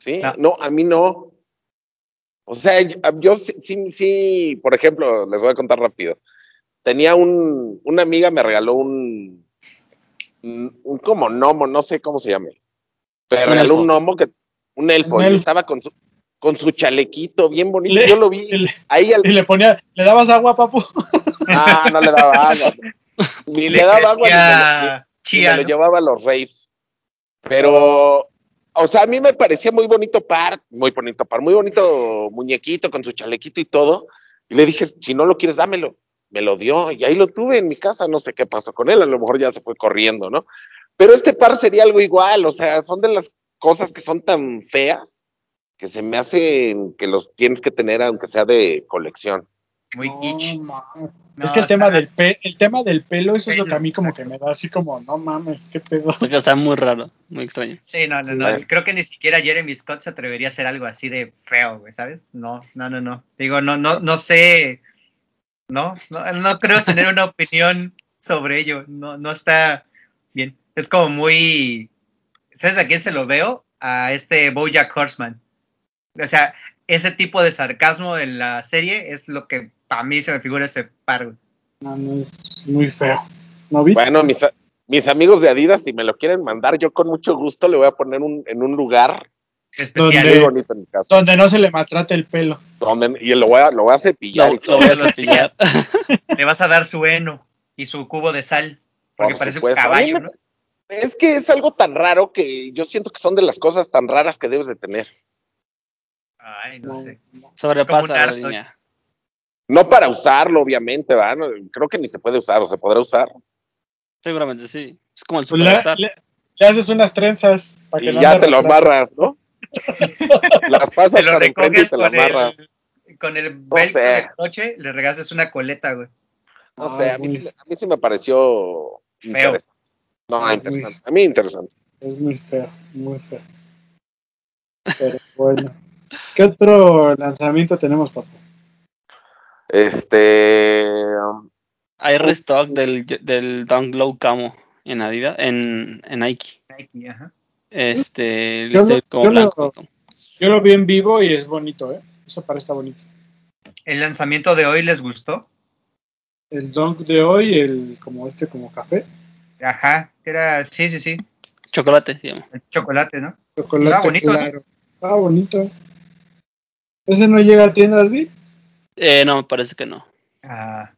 Sí, No. no, a mí no. O sea, yo, yo sí, sí, sí, por ejemplo, les voy a contar rápido. Tenía un, una amiga me regaló un, un, un como gnomo, no sé cómo se llame. Me Un regaló elfo. un gnomo que, un elfo, Un y estaba con su, con su chalequito bien bonito. Le- yo lo vi le, ahí al, y le ponía, ¿le dabas agua, papu? ah, no le daba agua. Ni le, Le daba agua ni chía, me lo llevaba a los raves. Pero O sea, a mí me parecía muy bonito par, muy bonito par, muy bonito muñequito con su chalequito y todo. Y le dije, si no lo quieres, dámelo. Me lo dio y ahí lo tuve en mi casa, no sé qué pasó con él, a lo mejor ya se fue corriendo, ¿no? Pero este par sería algo igual, o sea, son de las cosas que son tan feas que se me hacen que los tienes que tener aunque sea de colección. Muy No. No, es que el tema, del pe- el tema del pelo, eso es lo que a mí como que me da así como, no mames, qué pedo. O sea, está muy raro, muy extraño. Sí, no, no, Sí. no. Creo que ni siquiera Jeremy Scott se atrevería a hacer algo así de feo, güey, ¿sabes? No, no, no, no. Digo, no, no, no sé. No, no, no creo tener una opinión sobre ello. No, no está bien. Es como muy. ¿Sabes a quién se lo veo? A este Bojack Horseman. O sea, ese tipo de sarcasmo en la serie es lo que para mí se me figura ese par. No, no, es muy feo. ¿No vi? Bueno, mis, amigos de Adidas, si me lo quieren mandar, yo con mucho gusto le voy a poner un, en un lugar Especial. muy ¿Dónde? bonito en mi casa. Donde no se le maltrate el pelo. Donde, y lo voy a, lo voy a cepillar Lo, y lo todo. voy a cepillar. Le vas a dar su heno y su cubo de sal. Porque Por parece un supuesto. Caballo, ¿no? Es que es algo tan raro que yo siento que son de las cosas tan raras que debes de tener. Ay, no, sé. Sobrepasa la línea. No para usarlo, obviamente, ¿verdad? No, creo que ni se puede usar o se podrá usar. Seguramente sí. Es como el Pues le, Superstar. le- le haces unas trenzas para que Y no ya te lo amarras, ¿no? Las pasas lo enfrente y recoges te lo con amarras. el, con el velcro del coche, le regalas una coleta, güey. No sé, a mí, sí, a mí sí me pareció interesante. No, interesante. A mí interesante. Es muy feo, muy feo. Pero bueno. ¿Qué otro lanzamiento tenemos, papá? Este. Hay restock del, del Dunk Low Camo en Adidas, en, en Nike. Nike, ajá. Este, Yo lo- como yo lo- blanco. Yo lo vi en vivo y es bonito, ¿eh? Esa para está bonito. ¿El lanzamiento de hoy les gustó? El dunk de hoy, el como este, como café, Ajá, era, sí, sí, sí, Chocolate se llama. el chocolate, ¿no? chocolate Ah, bonito, ¿no? claro. Ah, bonito. ¿Ese no llega a tiendas, vi? Eh, no, me parece que no. Ah,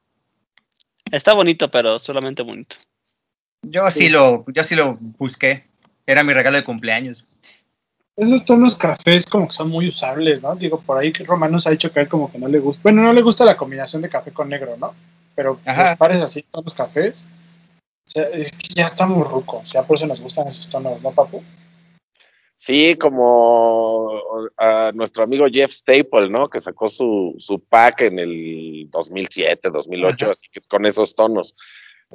Está bonito, pero solamente bonito. yo sí. Sí. lo, yo sí lo busqué. Era mi regalo de cumpleaños. Esos tonos cafés como que son muy usables, ¿no? Digo, por ahí que Romanos ha dicho que a él como que no le gusta. Bueno, no le gusta la combinación de café con negro, ¿no? Pero los pares así, tonos cafés, o sea, es que ya estamos rucos, ya por eso nos gustan esos tonos, ¿no, papu? Sí, como a nuestro amigo Jeff Staple, ¿no? Que sacó su, su pack en el 2007, 2008, Ajá. así que con esos tonos.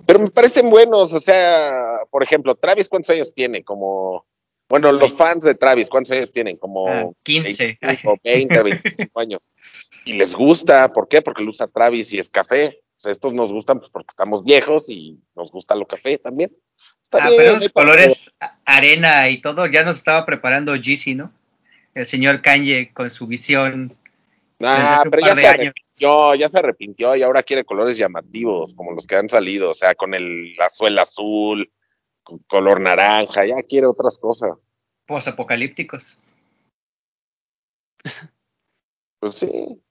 Pero me parecen buenos, o sea, por ejemplo, Travis, ¿cuántos años tiene? Como, bueno, los fans de Travis, ¿cuántos años tienen? Como Ah, 15. 25, 20, 25 años. Y les gusta, ¿por qué? Porque lo usa Travis y es café. O sea, estos nos gustan pues, porque estamos viejos y nos gusta lo café también. Ah, pero esos colores arena y todo, ya nos estaba preparando Yeezy, ¿no? El señor Kanye con su visión. Ah, pero ya se años. arrepintió, ya se arrepintió y ahora quiere colores llamativos, como los que han salido, o sea, con el la suela azul, con color naranja, ya quiere otras cosas. Posapocalípticos. Pues sí.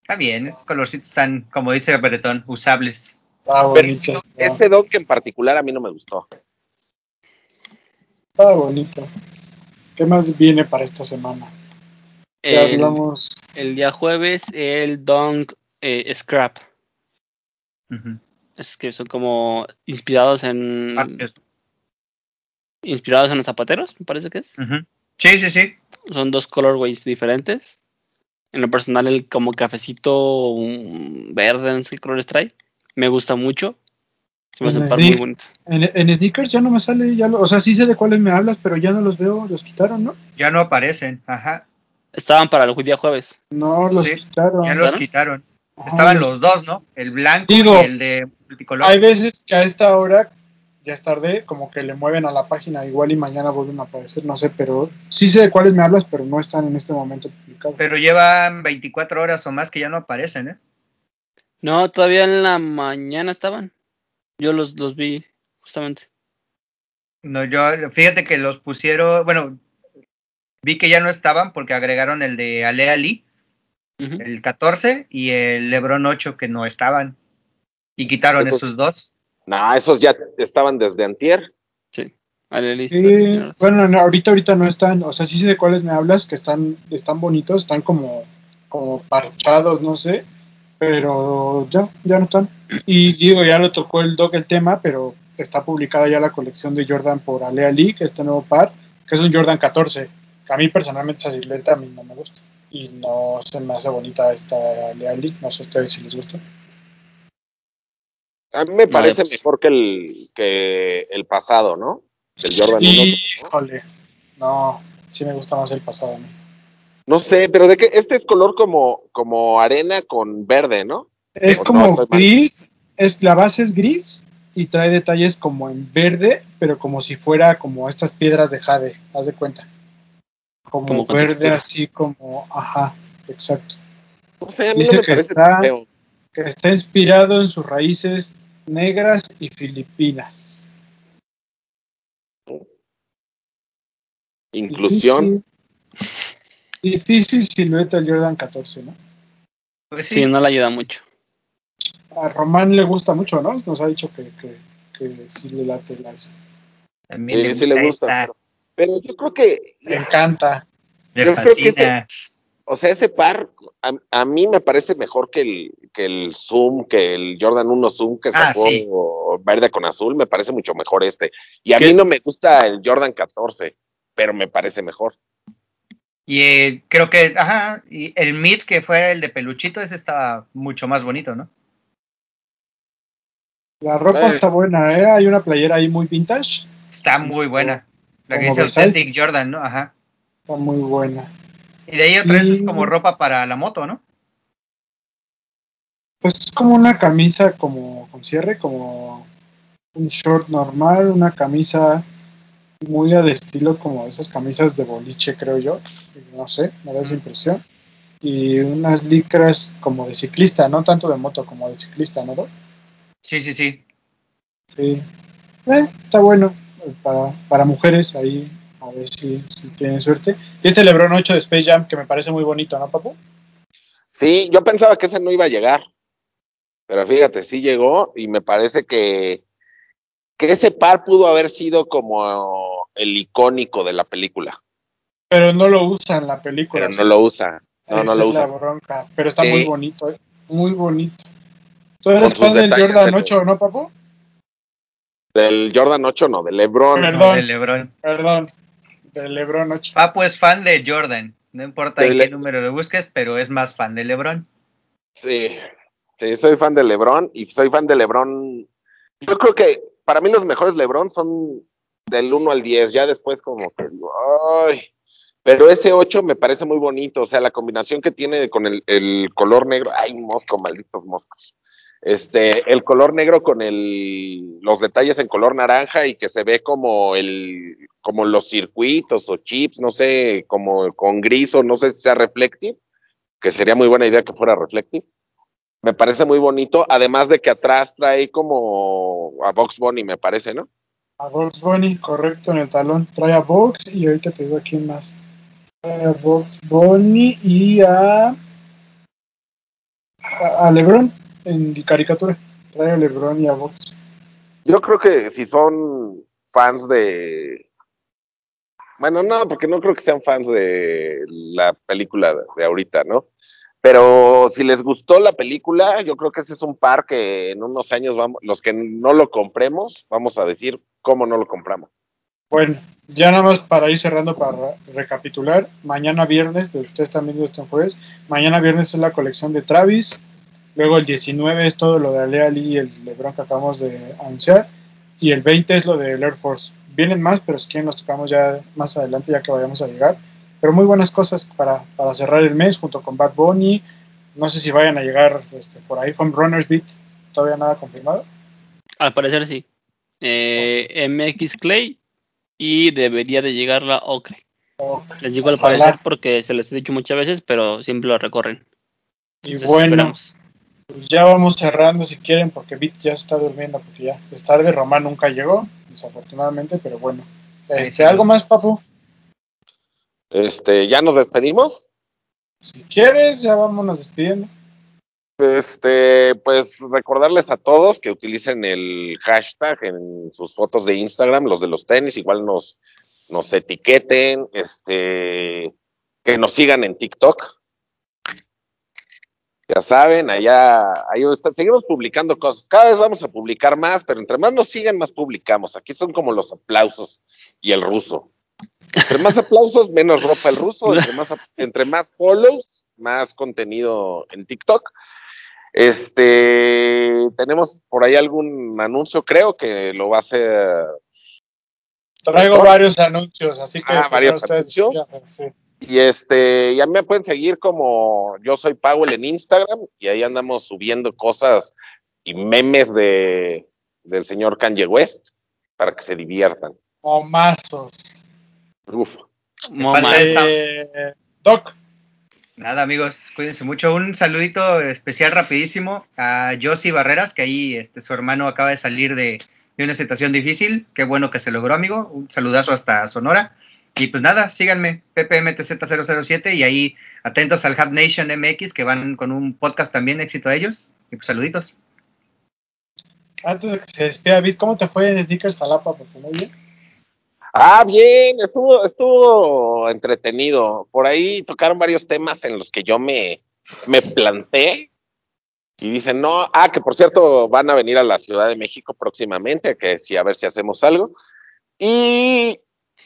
Está bien, esos colorcitos están, como dice Bretón, usables. Ah, Pero bonito. este, este Doc en particular a mí no me gustó. Está bonito. ¿Qué más viene para esta semana? Ya El, hablamos. el día jueves, el Dunk eh, Scrap. Es que son como inspirados en. Partes. Inspirados en los zapateros, me parece que es. Ujú. Sí, sí, sí. Son dos colorways diferentes. En lo personal, el como cafecito verde, no sé qué colores trae. Me gusta mucho. Se me hace un par Sí. muy bonito. En, en sneakers ya no me sale, ya lo- o sea, sí sé de cuáles me hablas, pero ya no los veo, los quitaron, ¿no? Ya no aparecen. Ajá. Estaban para el día jueves. No, los Sí, quitaron. Ya los quitaron. Ajá, Estaban los- los dos, ¿no? El blanco Digo, y el de multicolor. Hay veces que a esta hora, ya es tarde, como que le mueven a la página igual y mañana vuelven a aparecer, no sé, pero sí sé de cuáles me hablas, pero no están en este momento publicados. Pero llevan 24 horas o más que ya no aparecen, ¿eh? No, todavía en la mañana estaban. Yo los, los vi, justamente. No, yo, fíjate que los pusieron, bueno, vi que ya no estaban porque agregaron el de Ale Ali, el 14, y el Lebron 8 que no estaban. Y quitaron Esos- esos dos. No, esos ya estaban desde antier. Sí. Sí, bueno, no, ahorita ahorita no están, o sea, sí sé de cuáles me hablas, que están, están bonitos, están como, como parchados, no sé, pero ya, ya no están. Y digo, ya lo tocó el doc el tema, pero está publicada ya la colección de Jordan por Alea League, este nuevo par, que es un Jordan 14, que a mí personalmente esa silueta a mí no me gusta. Y no se me hace bonita esta Alea League, no sé a ustedes si les gusta. A mí me parece pues. mejor que el, que el pasado, ¿no? El Jordan 1. Y, híjole, no, sí me gusta más el pasado a mí. No sé, pero de que este es color como, como arena con verde, ¿no? Es O como gris, es, la base es gris y trae detalles como en verde, pero como si fuera como estas piedras de jade, haz de cuenta. Como, verde textura. así como, ajá, exacto. A mí Dice no me que está- feo. Que está inspirado en sus raíces negras y filipinas. Inclusión. Difícil, silueta el Jordan 14, ¿no? Pues Sí, sí, no le ayuda mucho. A Román le gusta mucho, ¿no? Nos ha dicho que, que, que sí le late las... también Sí, le sí gusta, le gusta. Pero, pero yo creo que, Le encanta. le yo creo que fascina. o sea, ese par a, a mí me parece mejor que el, que el Zoom, que el Jordan 1 Zoom que Ah, sacó sí. verde con azul, me parece mucho mejor este. Y a ¿Qué? mí no me gusta el Jordan 14, pero me parece mejor. Y eh, creo que, ajá, y el mid que fue el de peluchito, ese estaba mucho más bonito, ¿no? La ropa Eh. está buena, ¿eh? Hay una playera ahí muy vintage. Está muy buena. La que Como dice. Authentic Jordan, ¿no? Ajá. Está muy buena. Y de ahí otra vez Y- es como ropa para la moto, ¿no? Pues es como una camisa como con cierre, como un short normal, una camisa muy al estilo como de esas camisas de boliche, creo yo. No sé, me da esa impresión. Y unas licras como de ciclista, no tanto de moto como de ciclista, ¿no? Doc? Sí, sí, sí. Sí. Eh, está bueno eh, para, para mujeres ahí, a ver si, si tienen suerte. Y este Lebron 8 de Space Jam que me parece muy bonito, ¿no, papu? Sí, yo pensaba que ese no iba a llegar. Pero fíjate, sí llegó y me parece que, que ese par pudo haber sido como el icónico de la película, Pero no lo usa en la película. pero no lo usa. No, Esa no lo es la usa. bronca, pero está Sí. muy bonito, ¿eh? muy bonito. ¿Tú eres fan del Jordan de 8, no, papu? Del Jordan 8, no, del LeBron. Perdón. No, de LeBron. Perdón, del LeBron 8. Papu es fan de Jordan. No importa De en Le- qué número lo busques, pero es más fan de LeBron. Sí, sí, soy fan de LeBron y soy fan de LeBron. Yo creo que para mí los mejores LeBron son del 1 al 10, ya después como que digo, ay, pero ese 8 me parece muy bonito, o sea, la combinación que tiene con el, el color negro, ay, mosco, malditos moscos. Este, el color negro con el, los detalles en color naranja y que se ve como el, como los circuitos o chips, no sé, como con gris o no sé si sea reflective, que sería muy buena idea que fuera reflective. Me parece muy bonito, además de que atrás trae como a Box Bunny, me parece, ¿no? A Box Bunny, correcto, en el talón. Trae a Box y ahorita te digo a quién más. Trae a Box Bunny y a. A, a LeBron en caricatura. Trae a LeBron y a Box. Yo creo que si son fans de. Bueno, no, porque no creo que sean fans de la película de ahorita, ¿no? Pero si les gustó la película, yo creo que ese es un par que en unos años vamos, los que no lo compremos, vamos a decir cómo no lo compramos. Bueno, ya nada más para ir cerrando, para recapitular. Mañana viernes, de ustedes también de este jueves. Mañana viernes es la colección de Travis. Luego el 19 es todo lo de Alea Lee y el LeBron que acabamos de anunciar. Y el 20 es lo del Air Force. Vienen más, pero si quieren los tocamos ya más adelante, ya que vayamos a llegar. Pero muy buenas cosas para, para cerrar el mes junto con Bad Bunny. No sé si vayan a llegar este, por ahí. From Runners Beat, todavía nada confirmado. Al parecer sí. Eh, MX Clay y debería de llegar la Ocre. Les digo al parecer porque se les he dicho muchas veces, pero siempre lo recorren. Y Entonces, bueno, esperamos. Pues ya vamos cerrando si quieren, porque Bit ya se está durmiendo, porque ya es tarde. Román nunca llegó, desafortunadamente, pero bueno. Este, sí. ¿Algo más, papu? Este, ¿ya nos despedimos? Si quieres, ya vámonos despidiendo. Este, pues recordarles a todos que utilicen el hashtag en sus fotos de Instagram, los de los tenis, igual nos, nos etiqueten, este, que nos sigan en TikTok. Ya saben, allá, ahí está, seguimos publicando cosas. Cada vez vamos a publicar más, pero entre más nos sigan, más publicamos. Aquí son como los aplausos y el ruso. Entre más aplausos, menos ropa el ruso. Entre más, entre más follows, más contenido en TikTok. Este, tenemos por ahí algún anuncio, creo que lo va a hacer. Traigo varios anuncios, así que Ah, varios anuncios. Sí. Y este, ya me pueden seguir como yo soy Powell en Instagram y ahí andamos subiendo cosas y memes de del señor Kanye West para que se diviertan. Momazos. Uf. Eh, Doc, Nada, amigos, cuídense mucho. Un saludito especial rapidísimo a Josie Barreras, que ahí este, su hermano acaba de salir de, de una situación difícil. Qué bueno que se logró, amigo. Un saludazo hasta Sonora. Y pues nada, síganme, PPMTZ007, y ahí atentos al Hub Nation MX, que van con un podcast también, éxito a ellos. Y pues saluditos. antes de que se despida, Vid, ¿cómo te fue en Sneakers Jalapa? Porque muy bien. Ah, bien, estuvo, estuvo entretenido. Por ahí tocaron varios temas en los que yo me, me planté. Y dicen, no, ah, que por cierto van a venir a la Ciudad de México próximamente, que sí, a ver si hacemos algo. Y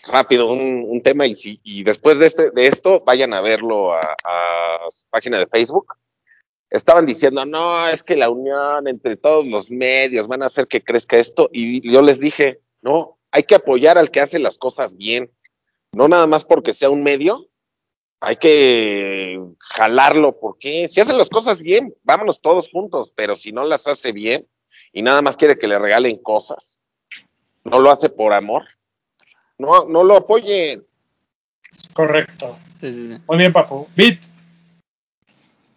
rápido, un, un tema, y, si, y después de, este, de esto, vayan a verlo a, a su página de Facebook. Estaban diciendo, no, es que la unión entre todos los medios van a hacer que crezca esto. Y yo les dije, no, hay que apoyar al que hace las cosas bien. No nada más porque sea un medio, hay que jalarlo, porque si hacen las cosas bien, vámonos todos juntos, pero si no las hace bien y nada más quiere que le regalen cosas, no lo hace por amor, no, no lo apoyen. Correcto. sí, sí, sí. Muy bien, Papu. Vid,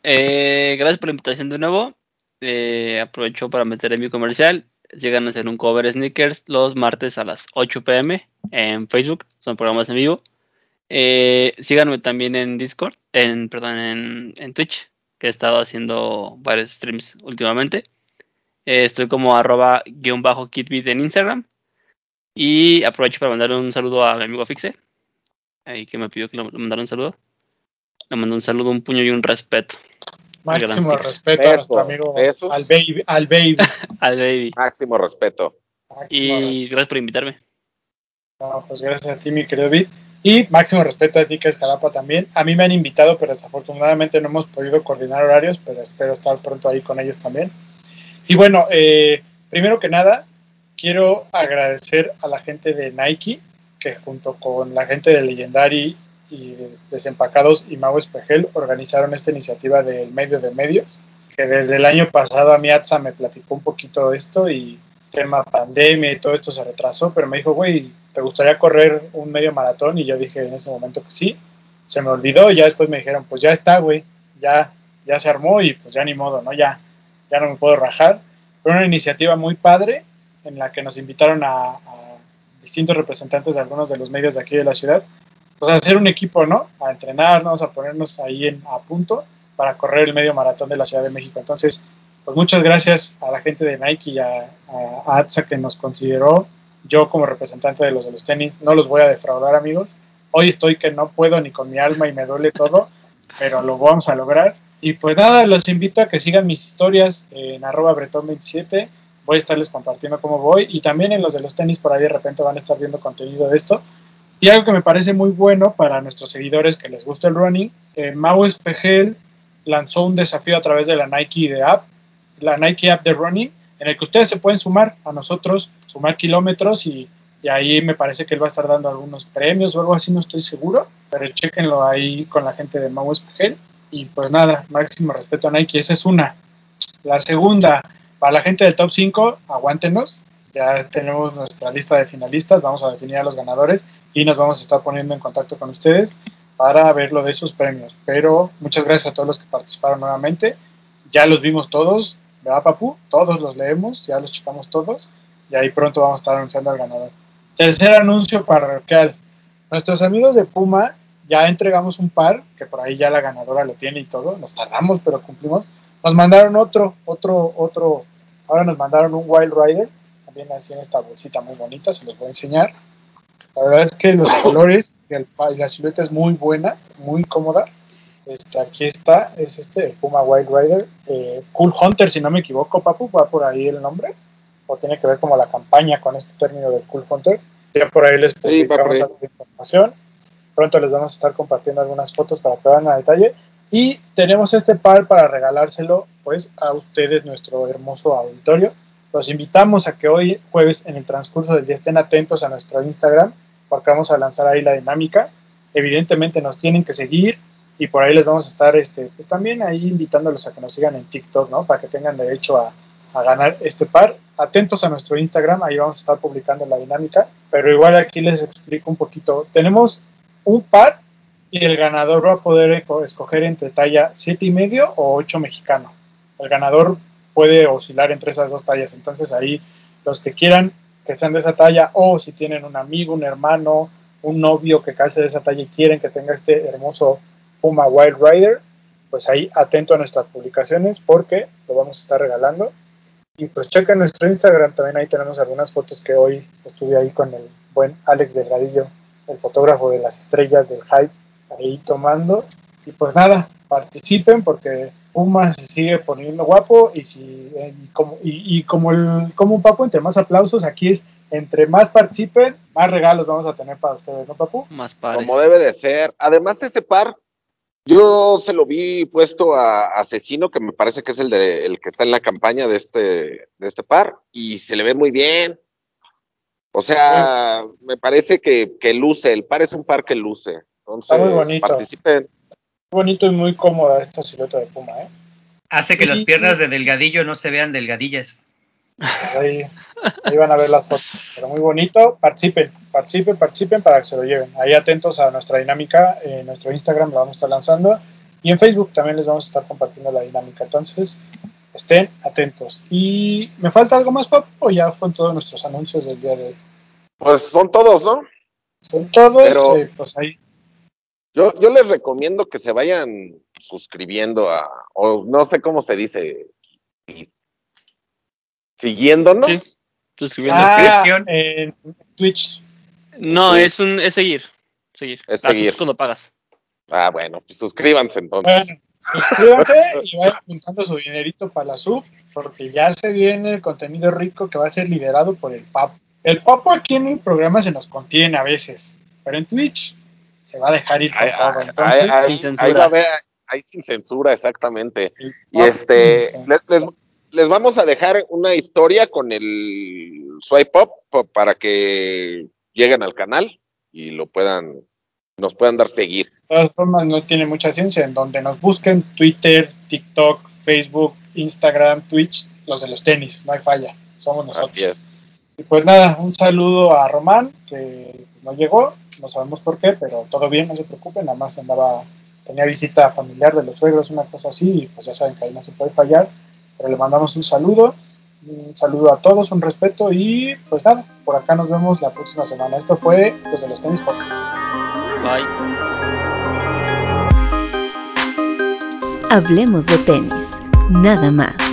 Eh, gracias por la invitación de nuevo. Eh, aprovecho para meter en mi comercial. Llegan a hacer un cover sneakers los martes a las 8 pm en Facebook. Son programas en vivo. Eh, síganme también en Discord, en, perdón, en, en Twitch, que he estado haciendo varios streams últimamente. Eh, estoy como arroba guion bajo kitbit en Instagram. Y aprovecho para mandar un saludo a mi amigo Fixe, ahí que me pidió que le le mandara un saludo. Le mando un saludo, un puño y un respeto. Máximo respeto a nuestro amigo besos. al baby. Al baby. Al baby. Máximo respeto. Máximo Y gracias por invitarme. No, pues gracias a ti, mi querido Vid. Y máximo respeto a Sneakers Jalapa también. A mí me han invitado, pero desafortunadamente no hemos podido coordinar horarios, pero espero estar pronto ahí con ellos también. Y bueno, eh, primero que nada, quiero agradecer a la gente de Nike, que junto con la gente de Legendary y Des- Desempacados y Mau Espejel organizaron esta iniciativa del medio de medios, que desde el año pasado a mi ATSA me platicó un poquito esto y tema pandemia y todo esto se retrasó, pero me dijo, güey, ¿te gustaría correr un medio maratón? Y yo dije en ese momento que sí. Se me olvidó y ya después me dijeron, pues ya está, güey, ya, ya se armó y pues ya ni modo, ¿no? Ya, ya no me puedo rajar. Fue una iniciativa muy padre en la que nos invitaron a distintos representantes de algunos de los medios de aquí de la ciudad, pues a hacer un equipo, ¿no? A entrenarnos, a ponernos ahí en, a punto para correr el medio maratón de la Ciudad de México. Entonces, pues muchas gracias a la gente de Nike y a, a, a ATSA que nos consideró. Yo como representante de los de los tenis no los voy a defraudar amigos. Hoy estoy que no puedo ni con mi alma y me duele todo, pero lo vamos a lograr. Y pues nada, los invito a que sigan mis historias en arroba bretón27. Voy a estarles compartiendo cómo voy y también en los de los tenis por ahí de repente van a estar viendo contenido de esto. Y algo que me parece muy bueno para nuestros seguidores que les gusta el running, eh, Mau Espejel lanzó un desafío a través de la Nike de app, la Nike app de running, en el que ustedes se pueden sumar a nosotros, sumar kilómetros y, y ahí me parece que él va a estar dando algunos premios o algo así, no estoy seguro, pero chéquenlo ahí con la gente de Mau Espejel. Y pues nada, máximo respeto a Nike, esa es una. La segunda, para la gente del top 5, aguántenos, ya tenemos nuestra lista de finalistas, vamos a definir a los ganadores y nos vamos a estar poniendo en contacto con ustedes para ver lo de esos premios. Pero muchas gracias a todos los que participaron nuevamente. Ya los vimos todos, ¿verdad, Papu? Todos los leemos, ya los checamos todos y ahí pronto vamos a estar anunciando al ganador. Tercer anuncio parroquial. Nuestros amigos de Puma ya entregamos un par, que por ahí ya la ganadora lo tiene y todo, nos tardamos, pero cumplimos, Nos mandaron otro, otro, otro, ahora nos mandaron un Wild Rider, también así en esta bolsita muy bonita, se los voy a enseñar. La verdad es que los colores y, el, y la silueta es muy buena, muy cómoda. Este, aquí está, es este, el Puma Wild Rider. Eh, cool Hunter, si no me equivoco, Papu, va por ahí el nombre. O tiene que ver como la campaña con este término del Cool Hunter. Ya por ahí les Sí, publicamos ahí. alguna información. Pronto les vamos a estar compartiendo algunas fotos para que vean a detalle. Y tenemos este par para regalárselo pues a ustedes, nuestro hermoso auditorio. Los invitamos a que hoy jueves en el transcurso del día estén atentos a nuestro Instagram porque vamos a lanzar ahí la dinámica. Evidentemente nos tienen que seguir y por ahí les vamos a estar este, pues también ahí invitándolos a que nos sigan en TikTok, ¿no? Para que tengan derecho a, a ganar este par. Atentos a nuestro Instagram, ahí vamos a estar publicando la dinámica, pero igual aquí les explico un poquito. Tenemos un par y el ganador va a poder escoger entre talla siete y medio o 8 mexicano. El ganador puede oscilar entre esas dos tallas, entonces ahí los que quieran que sean de esa talla o si tienen un amigo, un hermano, un novio que calce de esa talla y quieren que tenga este hermoso Puma Wild Rider, pues ahí atento a nuestras publicaciones porque lo vamos a estar regalando. Y pues chequen nuestro Instagram, también ahí tenemos algunas fotos que hoy estuve ahí con el buen Alex Delgadillo, el fotógrafo de las estrellas del hype, ahí tomando. Y pues nada, participen porque Puma se sigue poniendo guapo y si eh, y como, y, y como el como un papu, entre más aplausos, aquí es entre más participen, más regalos vamos a tener para ustedes, ¿no, papu? Más pares. Como debe de ser. Además, ese par, yo se lo vi puesto a Asesino, que me parece que es el, de, el que está en la campaña de este, de este par, y se le ve muy bien. O sea, me parece que, que luce, el par es un par que luce. Entonces, Está muy bonito. participen. Bonito y muy cómoda esta silueta de Puma, ¿eh? Hace que las Sí. piernas de Delgadillo no se vean delgadillas. Pues ahí, ahí van a ver las fotos. Pero muy bonito. Participen, participen, participen para que se lo lleven. Ahí atentos a nuestra dinámica. En nuestro Instagram lo vamos a estar lanzando. Y en Facebook también les vamos a estar compartiendo la dinámica. Entonces, estén atentos. ¿Y me falta algo más, Pop? ¿O ya fueron todos nuestros anuncios del día de hoy? Pues son todos, ¿no? Son todos. Pero- eh, pues ahí. Yo, yo les recomiendo que se vayan suscribiendo a, o no sé cómo se dice, siguiéndonos. Sí. Suscribiendo. Ah, suscripción. en Twitch. No, sí. es un es seguir. Seguir. Es seguir. subs cuando pagas. Ah, bueno, pues suscríbanse entonces. Bueno, suscríbanse y vayan juntando su dinerito para la sub, porque ya se viene el contenido rico que va a ser liderado por el Papo. El Papo aquí en el programa se nos contiene a veces, pero en Twitch se va a dejar ir con todo. ahí- Entonces, ahí- sin censura. ahí sin censura, exactamente. Y este, sí. les, les- les vamos a dejar una historia con el swipe up pa- para que lleguen al canal y lo puedan, nos puedan dar seguir. De todas formas, no tiene mucha ciencia. En donde nos busquen Twitter, TikTok, Facebook, Instagram, Twitch, los de los tenis, no hay falla. Somos nosotros. Así es. Y pues nada, un saludo a Román, que pues, no llegó, no sabemos por qué, pero todo bien, no se preocupen, nada más andaba, tenía visita familiar de los suegros, una cosa así, y pues ya saben que ahí no se puede fallar, pero le mandamos un saludo, un saludo a todos, un respeto, y pues nada, por acá nos vemos la próxima semana. Esto fue los de los tenis podcast. Bye. Hablemos de tenis, nada más.